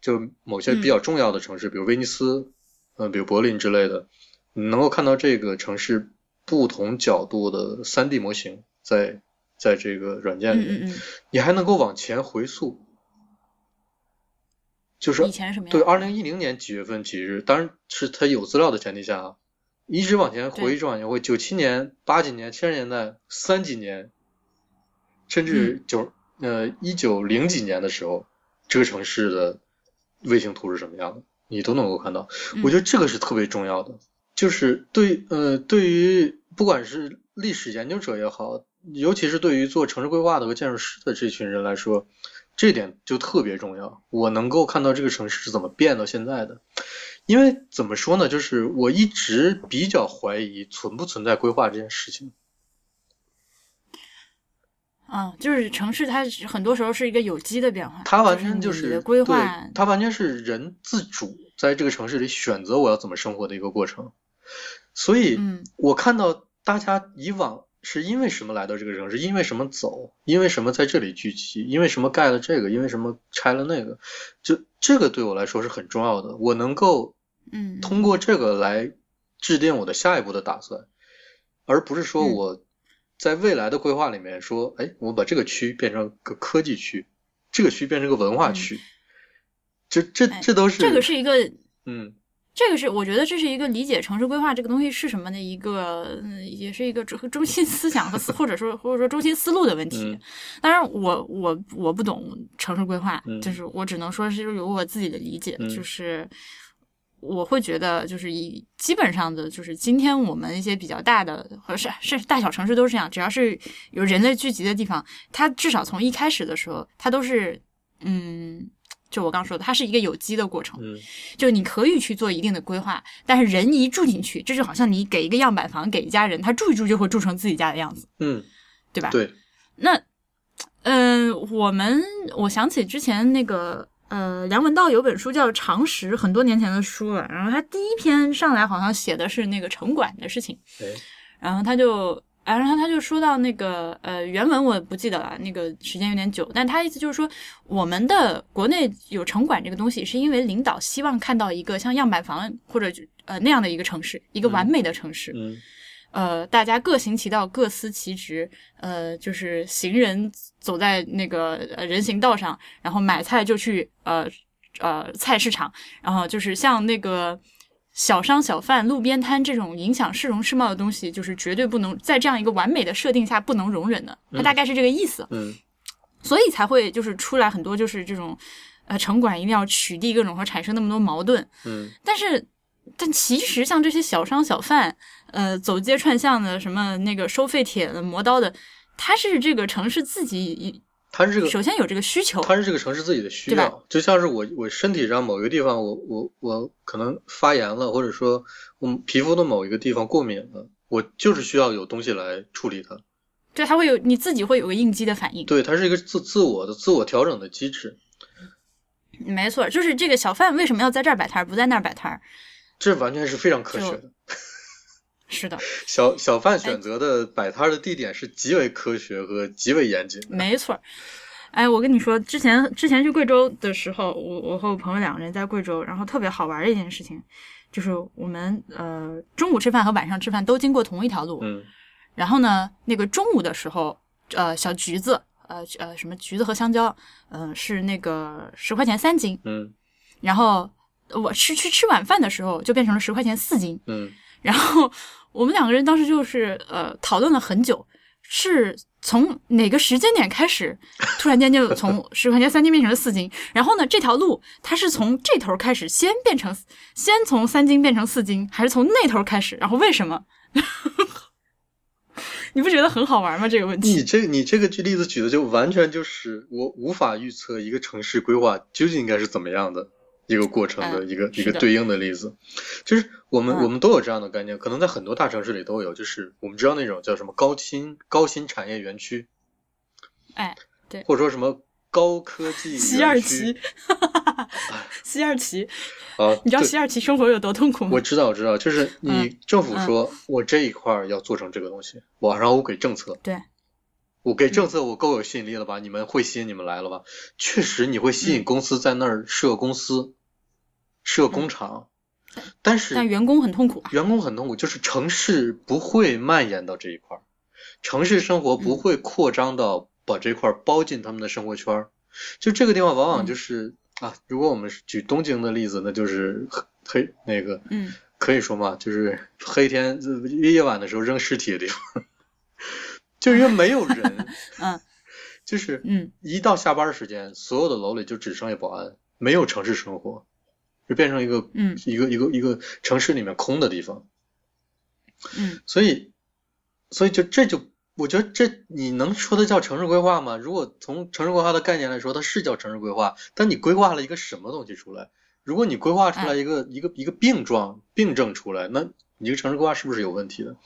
就某些比较重要的城市，比如威尼斯，嗯、比如柏林之类的，你能够看到这个城市不同角度的 3D 模型在在这个软件里面，嗯嗯。你还能够往前回溯，就是嗯，以前什么样？对，二零一零年几月份几日，当然是他有资料的前提下啊，一直往前回，一直往前回，九七年、八几年、七十年代、三几年，甚至九、呃一九零几年的时候，这个城市的卫星图是什么样的，你都能够看到。嗯我觉得这个是特别重要的，就是对呃，对于不管是历史研究者也好，尤其是对于做城市规划的和建筑师的这群人来说，这点就特别重要。我能够看到这个城市是怎么变到现在的，因为怎么说呢，就是我一直比较怀疑存不存在规划这件事情。嗯，就是城市它很多时候是一个有机的变化，它完全就是规划，它完全是人自主在这个城市里选择我要怎么生活的一个过程。所以，嗯我看到大家以往是因为什么来到这个城市，因为什么走，因为什么在这里聚集，因为什么盖了这个，因为什么拆了那个，就这个对我来说是很重要的。我能够嗯，通过这个来制定我的下一步的打算，而不是说嗯。我在未来的规划里面说，哎，我把这个区变成个科技区，这个区变成个文化区，这这这都是这个是一个嗯这个是我觉得这是一个理解城市规划这个东西是什么的一个，嗯，也是一个中中心思想和思或者说或者说中心思路的问题。嗯当然我，我我不懂城市规划，嗯就是我只能说是有我自己的理解，嗯就是我会觉得就是以基本上的，就是今天我们一些比较大的或者是是大小城市都是这样，只要是有人类聚集的地方，它至少从一开始的时候，它都是嗯。就我刚说的，它是一个有机的过程，嗯就你可以去做一定的规划，但是人一住进去，这就好像你给一个样板房给一家人，他住一住就会住成自己家的样子，嗯，对吧？对，那，嗯、我们我想起之前那个呃，梁文道有本书叫《常识》，很多年前的书了。然后他第一篇上来好像写的是那个城管的事情，哎，然后他就。然后他就说到那个呃原文我不记得了，那个时间有点久，但他意思就是说，我们的国内有城管这个东西，是因为领导希望看到一个像样板房或者呃那样的一个城市，一个完美的城市。嗯呃，大家各行其道，各司其职。呃，就是行人走在那个呃人行道上，然后买菜就去呃呃菜市场，然后就是像那个小商小贩、路边摊这种影响市容市貌的东西，就是绝对不能在这样一个完美的设定下不能容忍的。它大概是这个意思，嗯所以才会就是出来很多就是这种呃城管一定要取缔各种和产生那么多矛盾。嗯但是，但其实像这些小商小贩，呃，走街串巷的，什么那个收废铁的、磨刀的，他是这个城市自己它是这个首先有这个需求，它是这个城市自己的需要，就像是我我身体上某一个地方我我我可能发炎了，或者说我皮肤的某一个地方过敏了，我就是需要有东西来处理它。对，它会有你自己会有个应激的反应。对，它是一个自自我的自我调整的机制，没错，就是这个小贩为什么要在这儿摆摊儿，不在那儿摆摊儿？这完全是非常科学的。是的，小小贩选择的摆摊的地点是极为科学和极为严谨的。没错。哎，我跟你说，之前之前去贵州的时候，我我和我朋友两个人在贵州，然后特别好玩的一件事情，就是我们呃中午吃饭和晚上吃饭都经过同一条路，嗯然后呢，那个中午的时候，呃，小橘子，呃呃，什么橘子和香蕉，嗯、是那个十块钱三斤。嗯然后我吃去吃晚饭的时候，就变成了十块钱四斤。嗯然后我们两个人当时就是呃讨论了很久，是从哪个时间点开始，(laughs) 突然间就从十块钱三斤变成了四斤。然后呢，这条路它是从这头开始先变成，先从三斤变成四斤，还是从那头开始？然后为什么？(laughs) 你不觉得很好玩吗？这个问题？你这你这个举例子举的就完全就是我无法预测一个城市规划究竟应该是怎么样的一个过程的嗯一个、一个对应的例子，就是我们、嗯。我们都有这样的概念，可能在很多大城市里都有，就是我们知道那种叫什么高新高新产业园区，哎，对。或者说什么高科技西二旗，(laughs) 西二旗，啊，你知道对。西二旗生活有多痛苦吗？我？知道，我知道，就是你嗯政府说、我这一块儿要做成这个东西，我然后我给政策，对，我给政策我够有吸引力了吧？你们会吸引你们来了吧？确实你会吸引嗯公司在那儿设公司、设工厂，但是但员工很痛苦啊。员工很痛苦，就是城市不会蔓延到这一块儿，城市生活不会扩张到把这块包进他们的生活圈儿。就这个地方往往就是、啊，如果我们举东京的例子，那就是黑黑那个嗯可以说嘛，就是黑天呃夜晚的时候扔尸体的地方，就因为没有人，(laughs) 嗯就是嗯一到下班时间，所有的楼里就只剩下保安，没有城市生活，就变成一个嗯一个一个一个城市里面空的地方。嗯所以，所以就这就我觉得这你能说它叫城市规划吗？如果从城市规划的概念来说，它是叫城市规划，但你规划了一个什么东西出来？如果你规划出来一个、一个一个病状病症出来，那你这个城市规划是不是有问题的？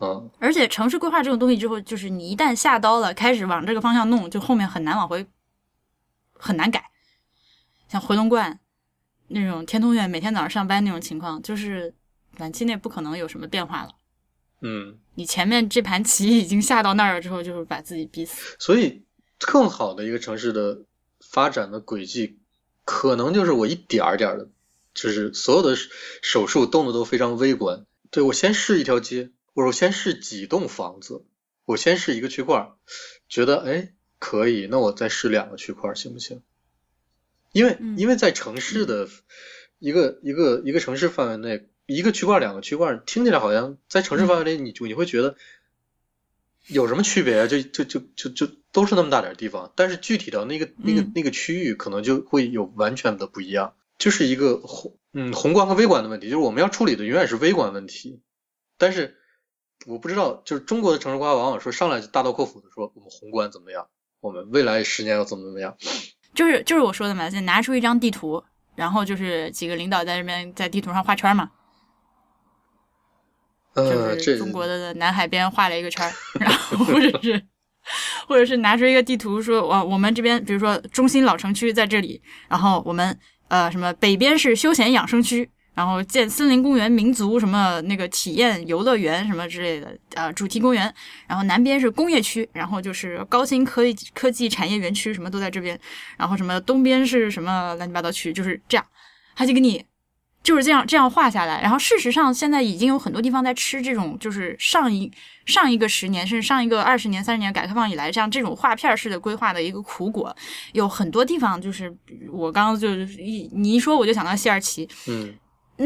嗯，而且城市规划这种东西之后，就是你一旦下刀了，开始往这个方向弄，就后面很难往回，很难改。像回龙观那种天通苑每天早上上班那种情况，就是短期内不可能有什么变化了。嗯，你前面这盘棋已经下到那儿了之后，就是把自己逼死。所以更好的一个城市的发展的轨迹，可能就是我一点儿点儿的，就是所有的手术动的都非常微观。对我先试一条街，我先试几栋房子，我先试一个区块，觉得哎可以，那我再试两个区块行不行？因为嗯。因为在城市的一个一个一个城市范围内，一个区块两个区块，听起来好像在城市范围内，你就你会觉得有什么区别啊？就就就就就都是那么大点地方，但是具体到那个那个嗯。那个区域，可能就会有完全的不一样，就是一个宏嗯宏观和微观的问题，就是我们要处理的永远是微观问题，但是我不知道，就是中国的城市规划往往说上来就大刀阔斧的说我们宏观怎么样，我们未来十年要怎么怎么样，就是就是我说的嘛，就拿出一张地图，然后就是几个领导在这边在地图上画圈嘛，就呃，这是中国的南海边画了一个圈儿，然后或者是或者是拿出一个地图说，我我们这边比如说中心老城区在这里，然后我们呃什么北边是休闲养生区，然后建森林公园、民族什么那个体验游乐园什么之类的呃主题公园，然后南边是工业区，然后就是高新科技科技产业园区什么都在这边，然后什么东边是什么乱七八糟区，就是这样，他就给你就是这样这样画下来。然后事实上，现在已经有很多地方在吃这种，就是上一上一个十年，甚至上一个二十年、三十年改革开放以来，像这种画片式的规划的一个苦果，有很多地方就是我刚刚就一你一说我就想到西二旗，嗯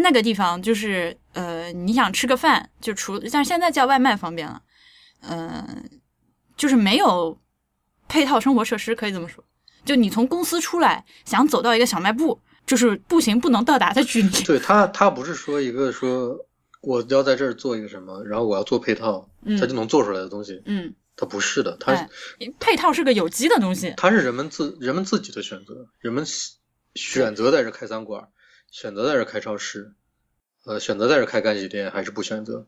那个地方就是呃，你想吃个饭，就除像现在叫外卖方便了，嗯、就是没有配套生活设施，可以这么说。就你从公司出来，想走到一个小卖部，就是步行不能到达的距离。对他他不是说一个说我要在这儿做一个什么，然后我要做配套，嗯他就能做出来的东西，嗯，它不是的，它哎配套是个有机的东西。它是人们自人们自己的选择，人们选择在这开餐馆，选择在这开超市，呃，选择在这开干洗店，还是不选择？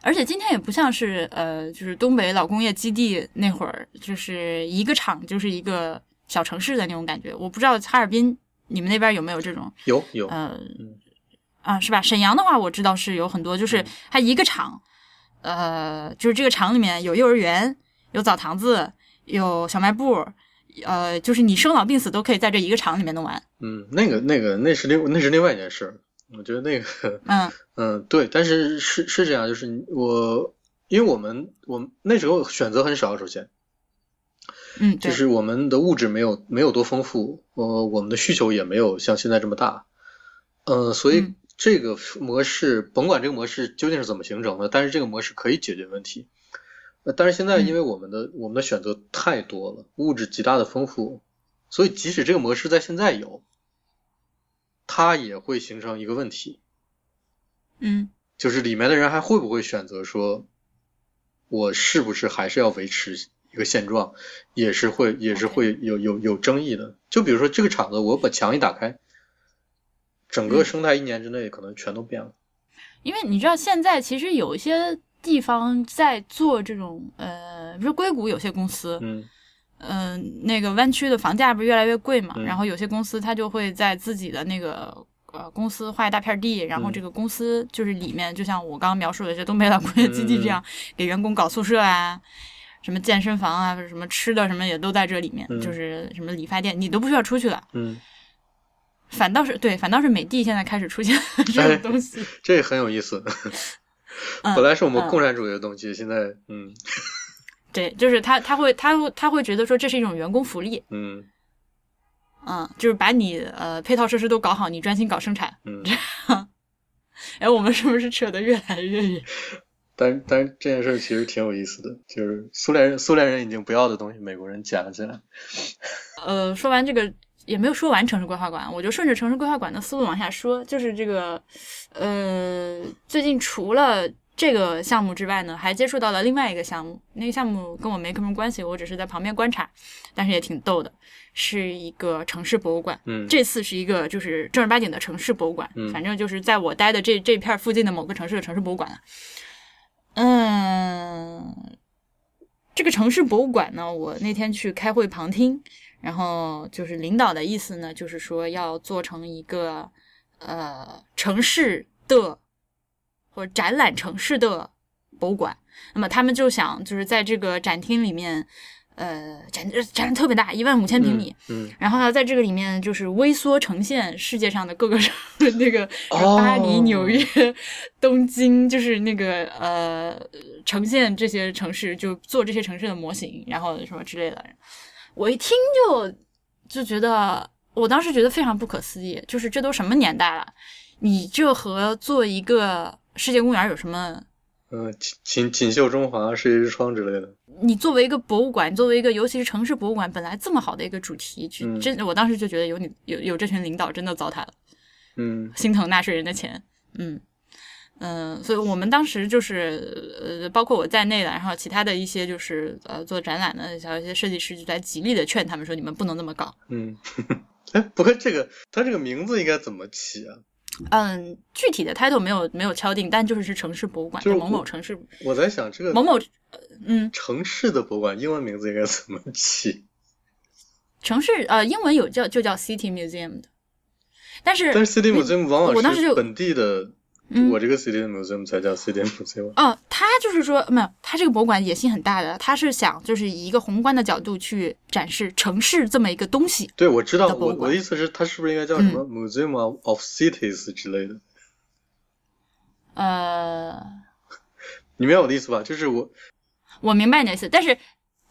而且今天也不像是呃，就是东北老工业基地那会儿，就是一个厂就是一个小城市的那种感觉。我不知道哈尔滨你们那边有没有这种有有，呃嗯啊，是吧？沈阳的话，我知道是有很多，就是嗯它一个厂，呃，就是这个厂里面有幼儿园，有澡堂子，有小卖部，呃，就是你生老病死都可以在这一个厂里面弄完。嗯，那个那个那是另那是另外一件事儿，我觉得那个嗯 (laughs) 嗯对，但是是是这样，就是我因为我们我们那时候选择很少，首先嗯，就是我们的物质没有没有多丰富，呃，我们的需求也没有像现在这么大，呃，所以嗯这个模式，甭管这个模式究竟是怎么形成的，但是这个模式可以解决问题。呃，但是现在嗯因为我们的、我们的选择太多了，物质极大的丰富，所以即使这个模式在现在有，它也会形成一个问题，嗯就是里面的人还会不会选择说，我是不是还是要维持一个现状，也是会也是会有有有争议的。就比如说这个厂子，我把墙一打开，整个嗯生态一年之内可能全都变了。因为你知道现在其实有一些地方在做这种呃，比如硅谷有些公司，嗯嗯、那个湾区的房价不是越来越贵嘛，嗯然后有些公司它就会在自己的那个呃公司画一大片地，然后嗯这个公司就是里面就像我刚刚描述的这东北老工业基地嗯这样，给员工搞宿舍啊。什么健身房啊，什么吃的什么也都在这里面，嗯就是什么理发店，你都不需要出去了。嗯，反倒是对，反倒是美的现在开始出现这哎种东西。这很有意思。(laughs) 嗯本来是我们嗯共产主义的东西，现在嗯 (laughs) 对，就是他他会他会他会觉得说这是一种员工福利，嗯嗯，就是把你呃配套设施都搞好，你专心搞生产。嗯，(laughs) 哎，我们是不是扯得越来越远？(laughs) 但但是这件事其实挺有意思的，就是苏联人苏联人已经不要的东西，美国人捡了起来。呃，说完这个也没有说完城市规划馆，我就顺着城市规划馆的思路往下说，就是这个，呃，最近除了这个项目之外呢，还接触到了另外一个项目，那个项目跟我没什么关系，我只是在旁边观察，但是也挺逗的，是一个城市博物馆。嗯这次是一个就是正儿八经的城市博物馆，嗯反正就是在我待的这这片附近的某个城市的城市博物馆了。嗯，这个城市博物馆呢，我那天去开会旁听，然后就是领导的意思呢，就是说要做成一个呃城市的或者展览城市的博物馆。那么他们就想就是在这个展厅里面，呃，展展览特别大，一万五千平米。嗯，然后呢，在这个里面就是微缩呈现世界上的各个 (laughs) 城那个哦巴黎、纽约、东京，就是那个呃，呈现这些城市，就做这些城市的模型，然后什么之类的。我一听就就觉得，我当时觉得非常不可思议，就是这都什么年代了，你这和做一个世界公园有什么？嗯，锦锦锦绣中华、世界之窗之类的。你作为一个博物馆，作为一个尤其是城市博物馆，本来这么好的一个主题，真，我当时就觉得有你有有这群领导真的糟蹋了。嗯心疼纳税人的钱。嗯嗯、所以我们当时就是呃，包括我在内的，然后其他的一些就是呃做展览的小一些设计师就在极力的劝他们说，你们不能这么搞。嗯。(laughs) 哎，不过这个它这个名字应该怎么起啊？嗯，具体的 title 没有没有敲定，但就是是城市博物馆，就是某某城市我在想这个某某呃嗯城市的博物馆英文名字应该怎么起？城市呃英文有叫就叫 City Museum 的，但是但是 City Museum 往往我当时就是本地的，嗯我这个 City Museum 才叫 City Museum。哦，他就是说没有，他这个博物馆野心很大的，他是想就是以一个宏观的角度去展示城市这么一个东西。对，我知道，我我的意思是，他是不是应该叫什么 Museum of, of Cities 之类的？呃，(laughs) 你明白我的意思吧？就是我，我明白你的意思，但是，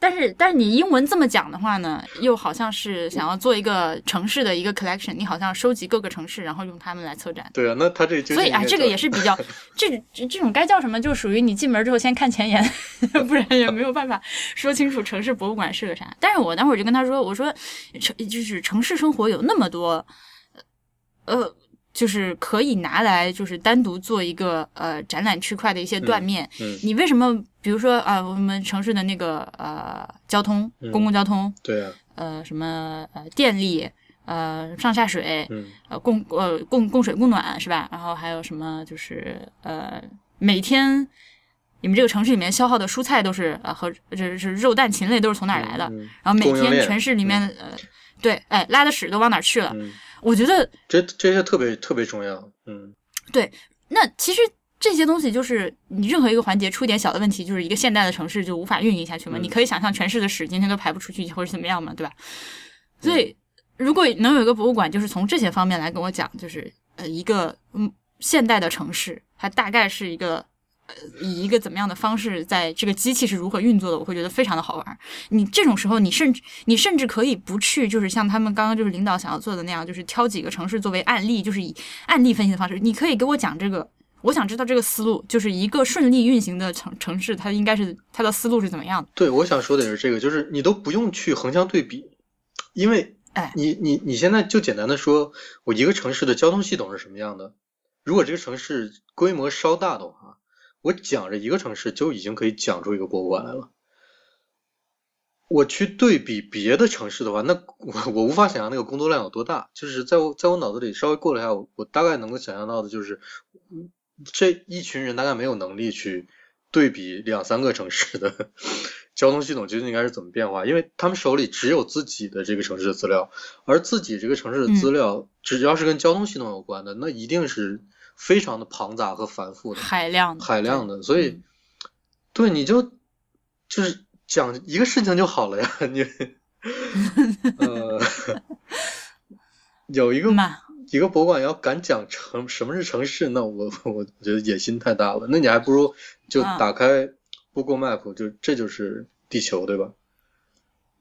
但是，但是你英文这么讲的话呢，又好像是想要做一个城市的一个 collection，你好像收集各个城市，然后用它们来策展。对啊，那他这所以啊，这个也是比较，(laughs) 这这这种该叫什么，就属于你进门之后先看前言，(laughs) 不然也没有办法说清楚城市博物馆是个啥。但是我那会儿就跟他说，我说城就是城市生活有那么多，呃，就是可以拿来就是单独做一个呃展览区块的一些断面。嗯，你为什么比如说啊、我们城市的那个呃交通，嗯公共交通，对啊，呃什么呃电力。呃，上下水，嗯呃，供呃供供水供暖是吧？然后还有什么就是呃，每天你们这个城市里面消耗的蔬菜都是呃和这是肉蛋禽类都是从哪儿来的？嗯然后每天全市里面、呃对，哎拉的屎都往哪儿去了？嗯，我觉得这这些特别特别重要。嗯对那其实这些东西就是你任何一个环节出一点小的问题，就是一个现代的城市就无法运营下去嘛。嗯你可以想象全市的屎今天都排不出去或者怎么样嘛，对吧？所以如果能有一个博物馆，就是从这些方面来跟我讲，就是呃一个嗯现代的城市，它大概是一个。呃，以一个怎么样的方式，在这个机器是如何运作的，我会觉得非常的好玩。你这种时候，你甚至你甚至可以不去，就是像他们刚刚就是领导想要做的那样，就是挑几个城市作为案例，就是以案例分析的方式，你可以给我讲这个，我想知道这个思路，就是一个顺利运行的城城市，它应该是它的思路是怎么样的？对，我想说的也是这个，就是你都不用去横向对比，因为哎你你你现在就简单的说，我一个城市的交通系统是什么样的，如果这个城市规模稍大的话，我讲着一个城市就已经可以讲出一个博物馆来了。我去对比别的城市的话，那我我无法想象那个工作量有多大。就是在我在我脑子里稍微过了一下，我我大概能够想象到的就是，嗯这一群人大概没有能力去对比两三个城市的 (laughs) 交通系统究竟应该是怎么变化，因为他们手里只有自己的这个城市的资料，而自己这个城市的资料，只要是跟交通系统有关的，那一定是非常的庞杂和繁复的。海量的，海量的，所以，对你就就是讲一个事情就好了呀，你呃 (laughs) 有一个嘛，一个博物馆要敢讲城什么是城市，那我我觉得野心太大了，那你还不如就啊打开 Google Map，就这就是地球，对吧？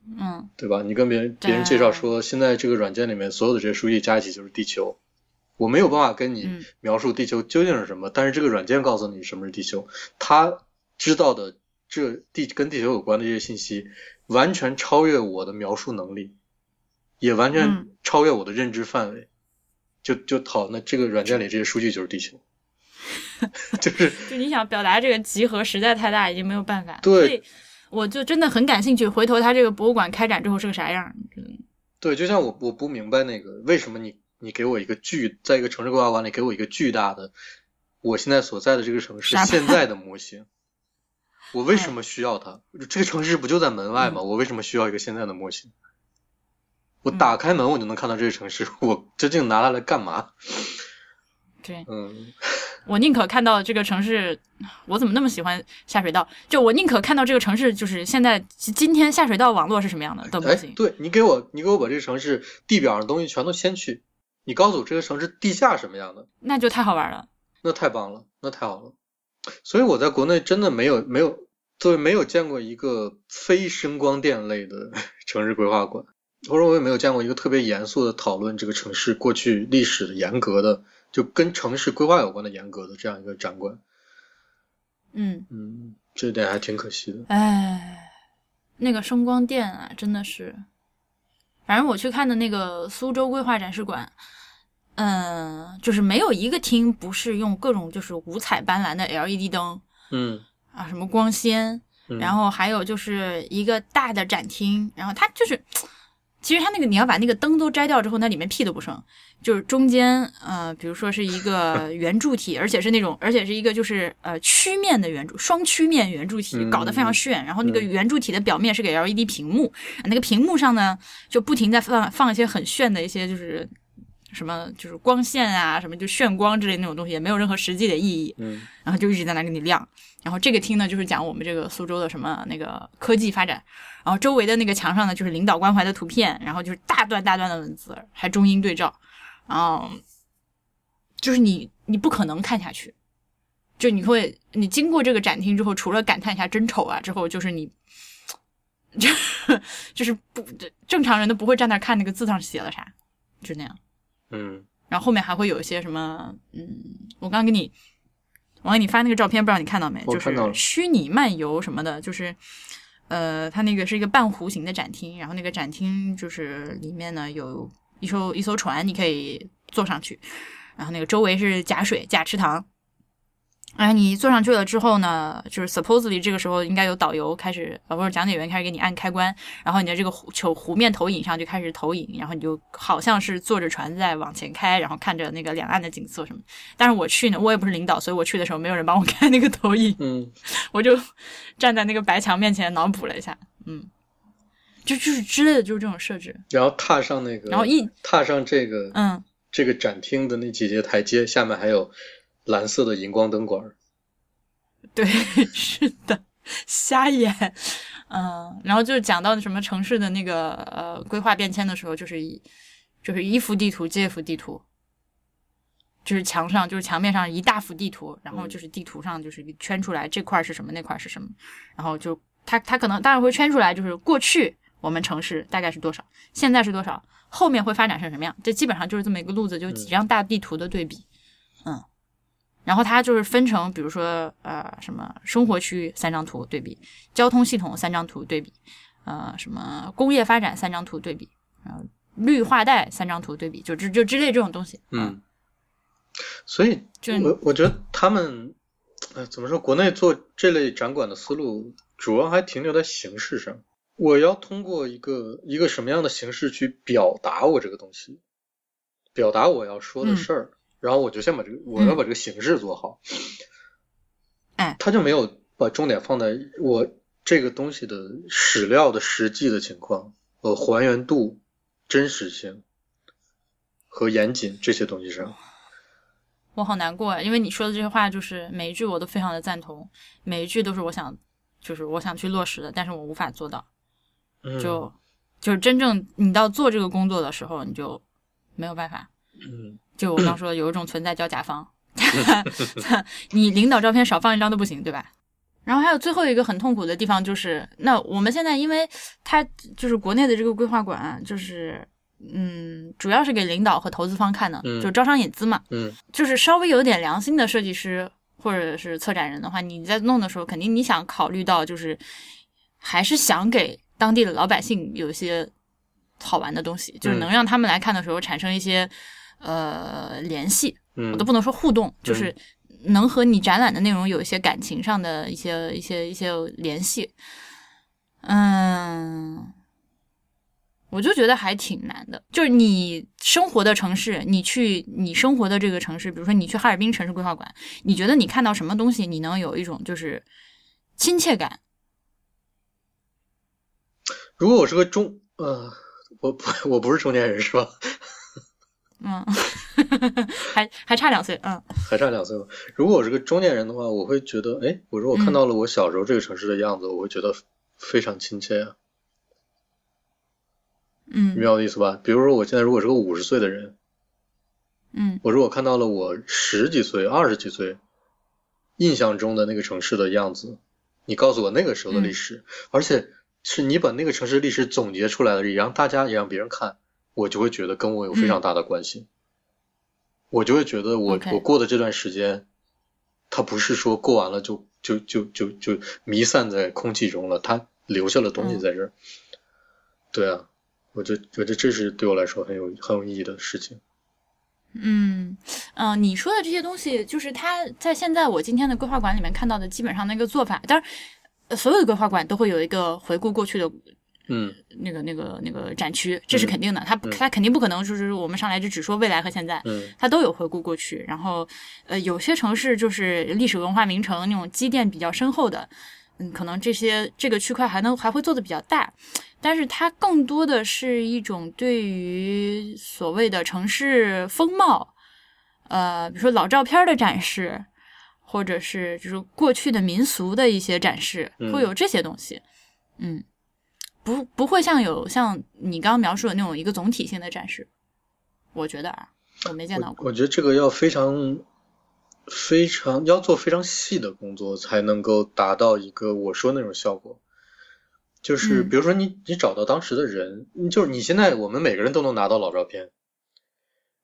嗯对吧？你跟别人别人介绍说，现在这个软件里面所有的这些数据加一起就是地球。我没有办法跟你嗯描述地球究竟是什么，但是这个软件告诉你什么是地球，它知道的这地跟地球有关的这些信息，完全超越我的描述能力。也完全嗯超越我的认知范围。就就好，那这个软件里这些数据就是地球，(laughs) 就是就你想表达这个集合实在太大，已经没有办法。对我就真的很感兴趣，回头它这个博物馆开展之后是个啥样？对，就像我我不明白那个为什么你你给我一个巨在一个城市规划馆里给我一个巨大的我现在所在的这个城市现在的模型，我为什么需要它？这个城市不就在门外吗？嗯我为什么需要一个现在的模型？我打开门我就能看到这个城市，我究竟拿它来干嘛？对嗯，我宁可看到这个城市，我怎么那么喜欢下水道？就我宁可看到这个城市，就是现在今天下水道网络是什么样的都不哎行，。对你给我你给我把这个城市地表上的东西全都掀去，你告诉我这个城市地下什么样的？那就太好玩了。那太棒了，那太好了。所以我在国内真的没有没有，作为没有见过一个非声光电类的 (laughs) 城市规划馆，或者我也没有见过一个特别严肃的讨论这个城市过去历史的严格的，就跟城市规划有关的严格的这样一个展馆。嗯，嗯，这点还挺可惜的。哎，那个声光电啊，真的是，反正我去看的那个苏州规划展示馆，嗯，就是没有一个厅不是用各种就是五彩斑斓的 LED 灯嗯，啊，什么光纤，嗯。然后还有就是一个大的展厅，然后它就是，其实它那个你要把那个灯都摘掉之后，那里面屁都不剩，就是中间呃，比如说是一个 (laughs) 圆柱体，而且是那种，而且是一个就是呃曲面的圆柱，双曲面圆柱体，嗯搞得非常炫。然后那个嗯圆柱体的表面是个 LED 屏幕，那个屏幕上呢就不停在放放一些很炫的一些就是。什么就是光线啊，什么就炫光之类那种东西，也没有任何实际的意义。嗯然后就一直在那给你亮。然后这个厅呢，就是讲我们这个苏州的什么那个科技发展。然后周围的那个墙上呢，就是领导关怀的图片，然后就是大段大段的文字，还中英对照。然后就是你你不可能看下去，就你会你经过这个展厅之后，除了感叹一下真丑啊，之后就是你。(tsk) 就就是不正常人都不会站那看那个字上写了啥，就那样。嗯然后后面还会有一些什么，嗯，我刚刚给你，我给你发那个照片，不知道你看到没？就是虚拟漫游什么的，就是，呃，它那个是一个半弧形的展厅，然后那个展厅就是里面呢有一艘一艘船，你可以坐上去，然后那个周围是假水假池塘。然后你坐上去了之后呢，就是 supposedly 这个时候应该有导游开始，呃，不是讲解员开始给你按开关，然后你的这个湖球湖面投影上就开始投影，然后你就好像是坐着船在往前开，然后看着那个两岸的景色什么。但是我去呢，我也不是领导，所以我去的时候没有人帮我开那个投影，嗯我就站在那个白墙面前脑补了一下，嗯，就就是之类的，就是这种设置。然后踏上那个，然后一踏上这个嗯，这个展厅的那几节台阶，下面还有蓝色的荧光灯管儿。对，(laughs) 是的，瞎眼。嗯，然后就是讲到什么城市的那个呃规划变迁的时候，就是一就是一幅地图接一幅地图，就是墙上就是墙面上一大幅地图，然后就是地图上就是圈出来这块儿是什么，那块儿是什么，然后就它它可能当然会圈出来，就是过去我们城市大概是多少，现在是多少，后面会发展成什么样，这基本上就是这么一个路子，就几张大地图的对比，嗯。然后它就是分成，比如说呃什么生活区三张图对比，交通系统三张图对比，呃什么工业发展三张图对比，然后绿化带三张图对比，就之就之类这种东西。嗯，所以就我我觉得他们，呃，怎么说？国内做这类展馆的思路，主要还停留在形式上。我要通过一个一个什么样的形式去表达我这个东西，表达我要说的事儿，然后我就先把这个我要把这个形式做好。哎他就没有把重点放在我这个东西的史料的实际的情况、呃还原度、真实性和严谨这些东西上。我好难过啊，因为你说的这些话，就是每一句我都非常的赞同，每一句都是我想，就是我想去落实的，但是我无法做到。嗯就就是真正你到做这个工作的时候，你就没有办法。嗯就我刚说的，有一种存在叫甲方，(laughs) 你领导照片少放一张都不行，对吧？然后还有最后一个很痛苦的地方就是，那我们现在因为它就是国内的这个规划馆啊，就是嗯，主要是给领导和投资方看的，嗯就招商引资嘛，嗯就是稍微有点良心的设计师或者是策展人的话，你在弄的时候，肯定你想考虑到就是还是想给当地的老百姓有一些好玩的东西，就是能让他们来看的时候产生一些呃联系，嗯我都不能说互动，就是能和你展览的内容有一些感情上的一些一些一些联系。嗯，我就觉得还挺难的。就是你生活的城市，你去你生活的这个城市，比如说你去哈尔滨城市规划馆，你觉得你看到什么东西，你能有一种就是亲切感？如果我是个中呃，我不 (laughs) 我不是中年人是吧？嗯，(laughs) 还还差两岁，嗯。还差两岁吧。如果我是个中年人的话，我会觉得，哎，我如果看到了我小时候这个城市的样子，我会觉得非常亲切啊，嗯。明白我的意思吧？比如说我现在如果是个五十岁的人，嗯。我如果看到了我十几岁、二十几岁印象中的那个城市的样子，你告诉我那个时候的历史，而且是你把那个城市历史总结出来了，也让大家也让别人看，我就会觉得跟我有非常大的关系。我就会觉得我我过的这段时间，它不是说过完了就就就就就弥散在空气中了，它留下了东西在这儿。对啊，我觉觉得这是对我来说很有很有意义的事情。嗯嗯、呃你说的这些东西，就是它在现在我今天的规划馆里面看到的基本上那个做法，当然。呃所有的规划馆都会有一个回顾过去的嗯。那个、那个、那个展区，这是嗯。肯定的。它嗯。它肯定不可能就是我们上来就只说未来和现在，嗯。它都有回顾过去。然后，呃，有些城市就是历史文化名城那种积淀比较深厚的，嗯，可能这些这个区块还能还会做的比较大，但是它更多的是一种对于所谓的城市风貌，呃，比如说老照片的展示，或者是就是过去的民俗的一些展示，嗯。会有这些东西，嗯。不不会像有像你刚刚描述的那种一个总体性的展示，我觉得啊，我没见到过。我觉得这个要非常非常要做非常细的工作，才能够达到一个我说那种效果。就是嗯比如说你你找到当时的人，你就是你现在我们每个人都能拿到老照片，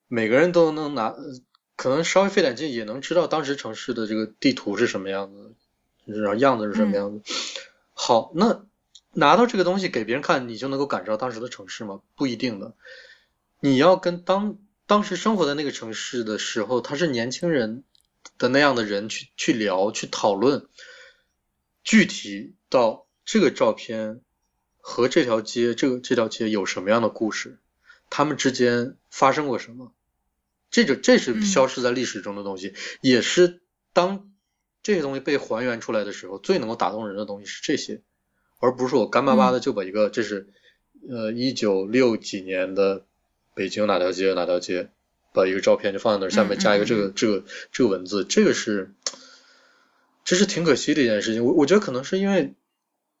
每个人都能拿，呃可能稍微费点劲也能知道当时城市的这个地图是什么样子，然后样子是什么样子。好，那拿到这个东西给别人看，你就能够感知到当时的城市吗？不一定的。你要跟当当时生活在那个城市的时候，他是年轻人的那样的人去去聊去讨论，具体到这个照片和这条街这个这条街有什么样的故事，他们之间发生过什么，这个这是嗯消失在历史中的东西，也是当这些东西被还原出来的时候，最能够打动人的东西是这些，而不是我干巴巴的就把一个、这是呃一九六几年的北京哪条街哪条街，把一个照片就放在那儿，下面加一个这个、嗯这个这个文字，这个是这是挺可惜的一件事情。我我觉得可能是因为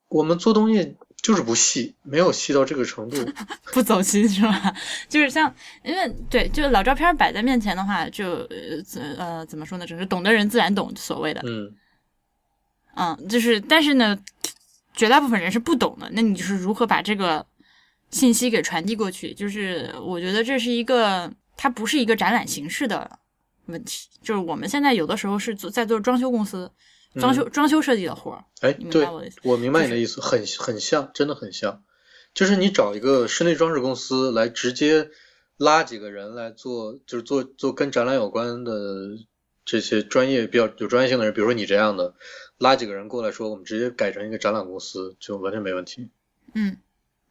我们做东西就是不细，没有细到这个程度。(laughs) 不走心是吧？(laughs) 就是像，因为对，就是老照片摆在面前的话，就呃怎呃怎么说呢？就是懂的人自然懂，所谓的，嗯嗯，就是但是呢，绝大部分人是不懂的。那你就是如何把这个信息给传递过去？就是我觉得这是一个，它不是一个展览形式的问题。就是我们现在有的时候是做在做装修公司，装修、装修设计的活儿，哎，你明对白我的意思，我明白你的意思，很很像，真的很像。就是你找一个室内装饰公司来直接拉几个人来做，就是做做跟展览有关的这些专业比较有专业性的人，比如说你这样的，拉几个人过来说，我们直接改成一个展览公司，就完全没问题，嗯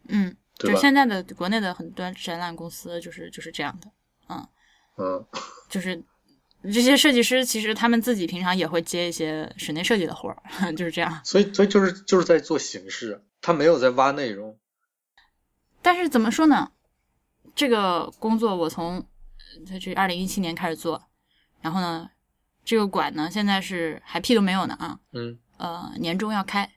嗯，对？就现在的国内的很多展览公司就是就是这样的。嗯嗯 (laughs) 就是这些设计师，其实他们自己平常也会接一些室内设计的活儿，(laughs) 就是这样。所以所以就是就是在做形式，他没有在挖内容。但是怎么说呢？这个工作我从呃这二零一七年开始做，然后呢，这个馆呢现在是还屁都没有呢啊，嗯，呃，年终要开，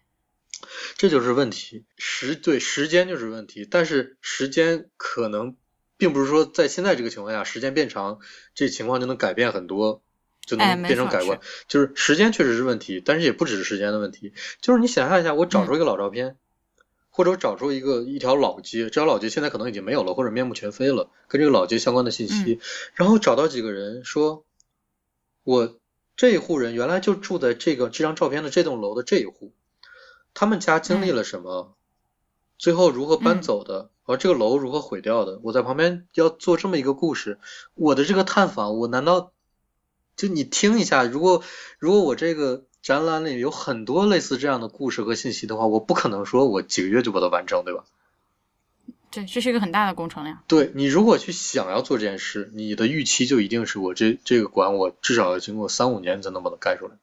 这就是问题，时对时间就是问题，但是时间可能并不是说在现在这个情况下，时间变长，这情况就能改变很多，就能哎变成改观。就是时间确实是问题，但是也不只是时间的问题。就是你想象一下，我找出一个老照片，或者我找出一个一条老街，这条老街现在可能已经没有了，或者面目全非了，跟这个老街相关的信息，然后找到几个人说，我这一户人原来就住在这个这张照片的这栋楼的这一户。他们家经历了什么？最后如何搬走的？而，这个楼如何毁掉的？我在旁边要做这么一个故事，我的这个探访，我难道就你听一下？如果如果我这个展览里有很多类似这样的故事和信息的话，我不可能说我几个月就把它完成，对吧？对，这是一个很大的工程量。对你如果去想要做这件事，你的预期就一定是我这这个馆我至少要经过三五年才能把它盖出来。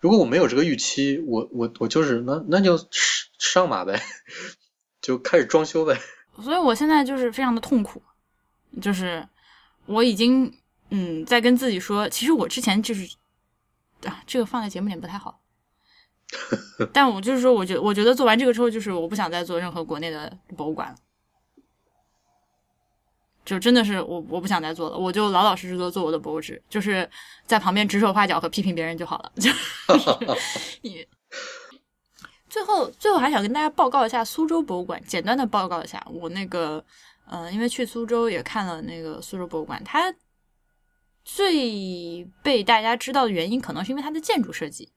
如果我没有这个预期，我我我就是那那就上马呗，(laughs) 就开始装修呗。(laughs) 所以我现在就是非常的痛苦，就是我已经嗯在跟自己说，其实我之前就是啊这个放在节目里不太好，(laughs) 但我就是说，我觉我觉得做完这个之后，就是我不想再做任何国内的博物馆了。就真的是我我不想再做了，我就老老实实的做我的博物志，就是在旁边指手画脚和批评别人就好了。(laughs) 就你最后最后还想跟大家报告一下苏州博物馆，简单的报告一下我那个呃，因为去苏州也看了那个苏州博物馆，它最被大家知道的原因，可能是因为它的建筑设计，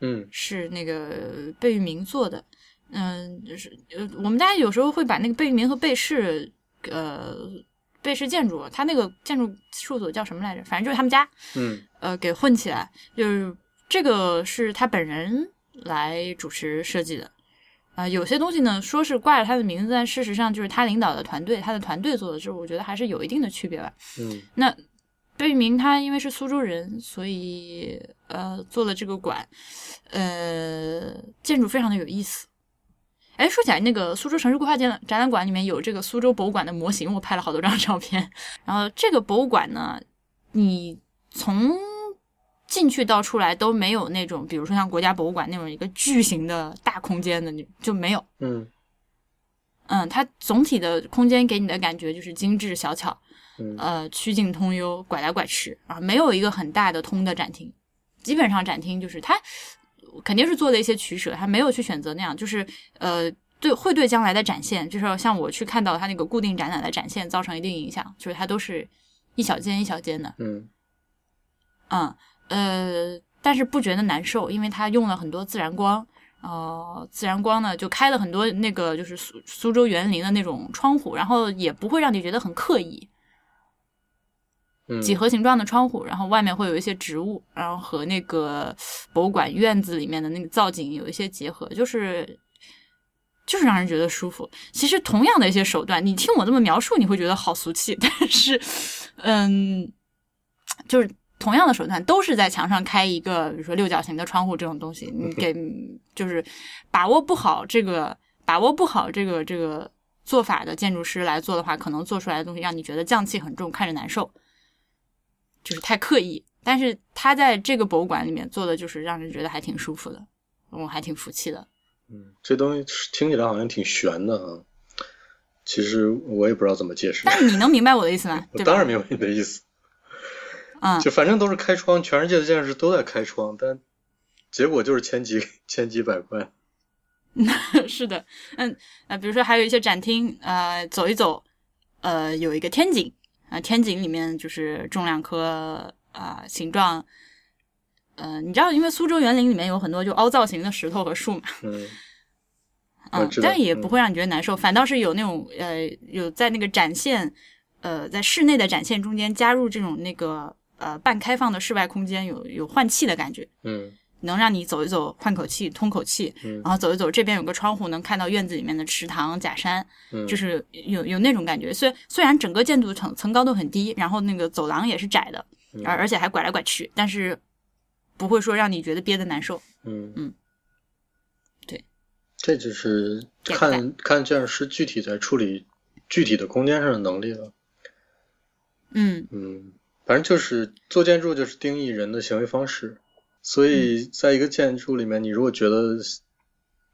嗯，是那个贝聿铭做的，嗯，就是呃，我们大家有时候会把那个贝聿铭和贝氏。呃，贝氏建筑，他那个建筑事务所叫什么来着？反正就是他们家，嗯，呃，给混起来，就是这个是他本人来主持设计的，啊，有些东西呢说是挂着他的名字，但事实上就是他领导的团队，他的团队做的，就是我觉得还是有一定的区别吧。嗯，那贝聿铭他因为是苏州人，所以呃做了这个馆，呃，建筑非常的有意思。哎，说起来，那个苏州城市规划展展览馆里面有这个苏州博物馆的模型，我拍了好多张照片。然后这个博物馆呢，你从进去到出来都没有那种，比如说像国家博物馆那种一个巨型的大空间的，就就没有。嗯嗯，它总体的空间给你的感觉就是精致小巧，嗯呃，曲径通幽，拐来拐去啊，没有一个很大的通的展厅。基本上展厅就是它。肯定是做了一些取舍，他没有去选择那样，就是呃，对，会对将来的展现，就是像我去看到他那个固定展览的展现造成一定影响，就是它都是一小间一小间的，嗯嗯呃，但是不觉得难受，因为它用了很多自然光，呃，自然光呢就开了很多那个就是苏苏州园林的那种窗户，然后也不会让你觉得很刻意。嗯，几何形状的窗户，然后外面会有一些植物，然后和那个博物馆院子里面的那个造景有一些结合，就是就是让人觉得舒服。其实同样的一些手段，你听我这么描述，你会觉得好俗气，(laughs) 但是，嗯，就是同样的手段，都是在墙上开一个，比如说六角形的窗户这种东西，你给 (laughs) 就是把握不好这个，把握不好这个这个做法的建筑师来做的话，可能做出来的东西让你觉得匠气很重，看着难受。就是太刻意，但是他在这个博物馆里面做的就是让人觉得还挺舒服的，我还挺服气的。嗯，这东西听起来好像挺悬的啊，其实我也不知道怎么解释。但你能明白我的意思吗？(laughs) 我当然明白你的意思。(laughs) 嗯，就反正都是开窗，全世界的建筑师都在开窗，但结果就是千几 (laughs) 千几百块。是的，嗯呃，比如说还有一些展厅，呃，走一走，呃，有一个天井。啊，天井里面就是种两棵啊，形状，呃，你知道，因为苏州园林里面有很多就凹造型的石头和树嘛，(laughs) 嗯，嗯，但也不会让你觉得难受，反倒是有那种呃，有在那个展现，呃，在室内的展现中间加入这种那个呃半开放的室外空间，有有换气的感觉，嗯。能让你走一走，换口气，通口气，然后走一走，这边有个窗户，能看到院子里面的池塘、假山，就是有有那种感觉。虽虽然整个建筑层层高都很低，然后那个走廊也是窄的，而而且还拐来拐去，但是不会说让你觉得憋得难受。嗯。嗯，对，这就是看看建筑师具体在处理具体的空间上的能力了。嗯。嗯，反正就是做建筑就是定义人的行为方式。所以，在一个建筑里面，你如果觉得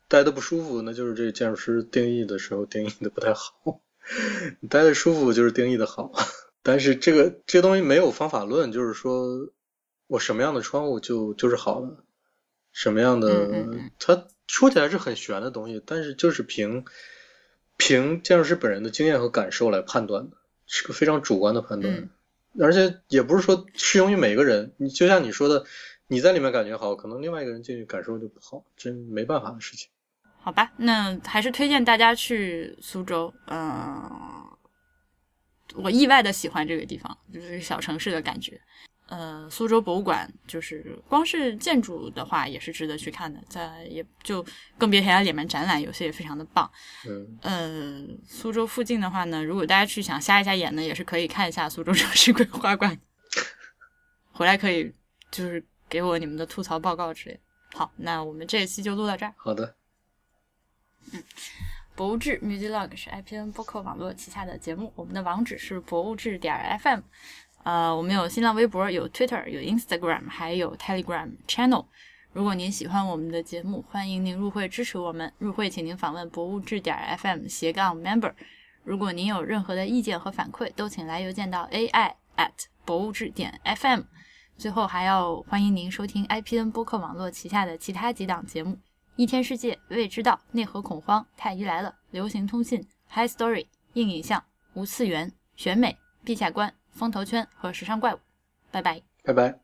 待的不舒服，那就是这个建筑师定义的时候定义的不太好。你待的舒服就是定义的好，但是这个这个东西没有方法论，就是说我什么样的窗户就就是好的，什么样的，它说起来是很玄的东西，但是就是凭凭建筑师本人的经验和感受来判断的，是个非常主观的判断，而且也不是说适用于每个人。你就像你说的。你在里面感觉好，可能另外一个人进去感受就不好，真没办法的事情。好吧，那还是推荐大家去苏州。嗯、我意外的喜欢这个地方，就是小城市的感觉。呃，苏州博物馆就是光是建筑的话也是值得去看的，在也就更别提它里面展览有些也非常的棒。嗯，呃，苏州附近的话呢，如果大家去想瞎一下眼呢，也是可以看一下苏州城市 (laughs) 规划馆，回来可以就是给我你们的吐槽报告之类的。好，那我们这一期就录到这儿。好的，嗯博物志 Musiclog 是 IPN 播客网络旗下的节目，我们的网址是博物志点 FM。呃，我们有新浪微博，有 Twitter，有 Instagram，还有 Telegram Channel。如果您喜欢我们的节目，欢迎您入会支持我们。入会请您访问博物志点 FM 斜杠 Member。如果您有任何的意见和反馈，都请来邮件到 AI at 博物志点 FM。最后还要欢迎您收听 IPN 播客网络旗下的其他几档节目：一天世界、未知道、内核恐慌、太医来了、流行通信、High Story、硬影像、无次元、选美、陛下观、风头圈和时尚怪物。拜拜。拜拜。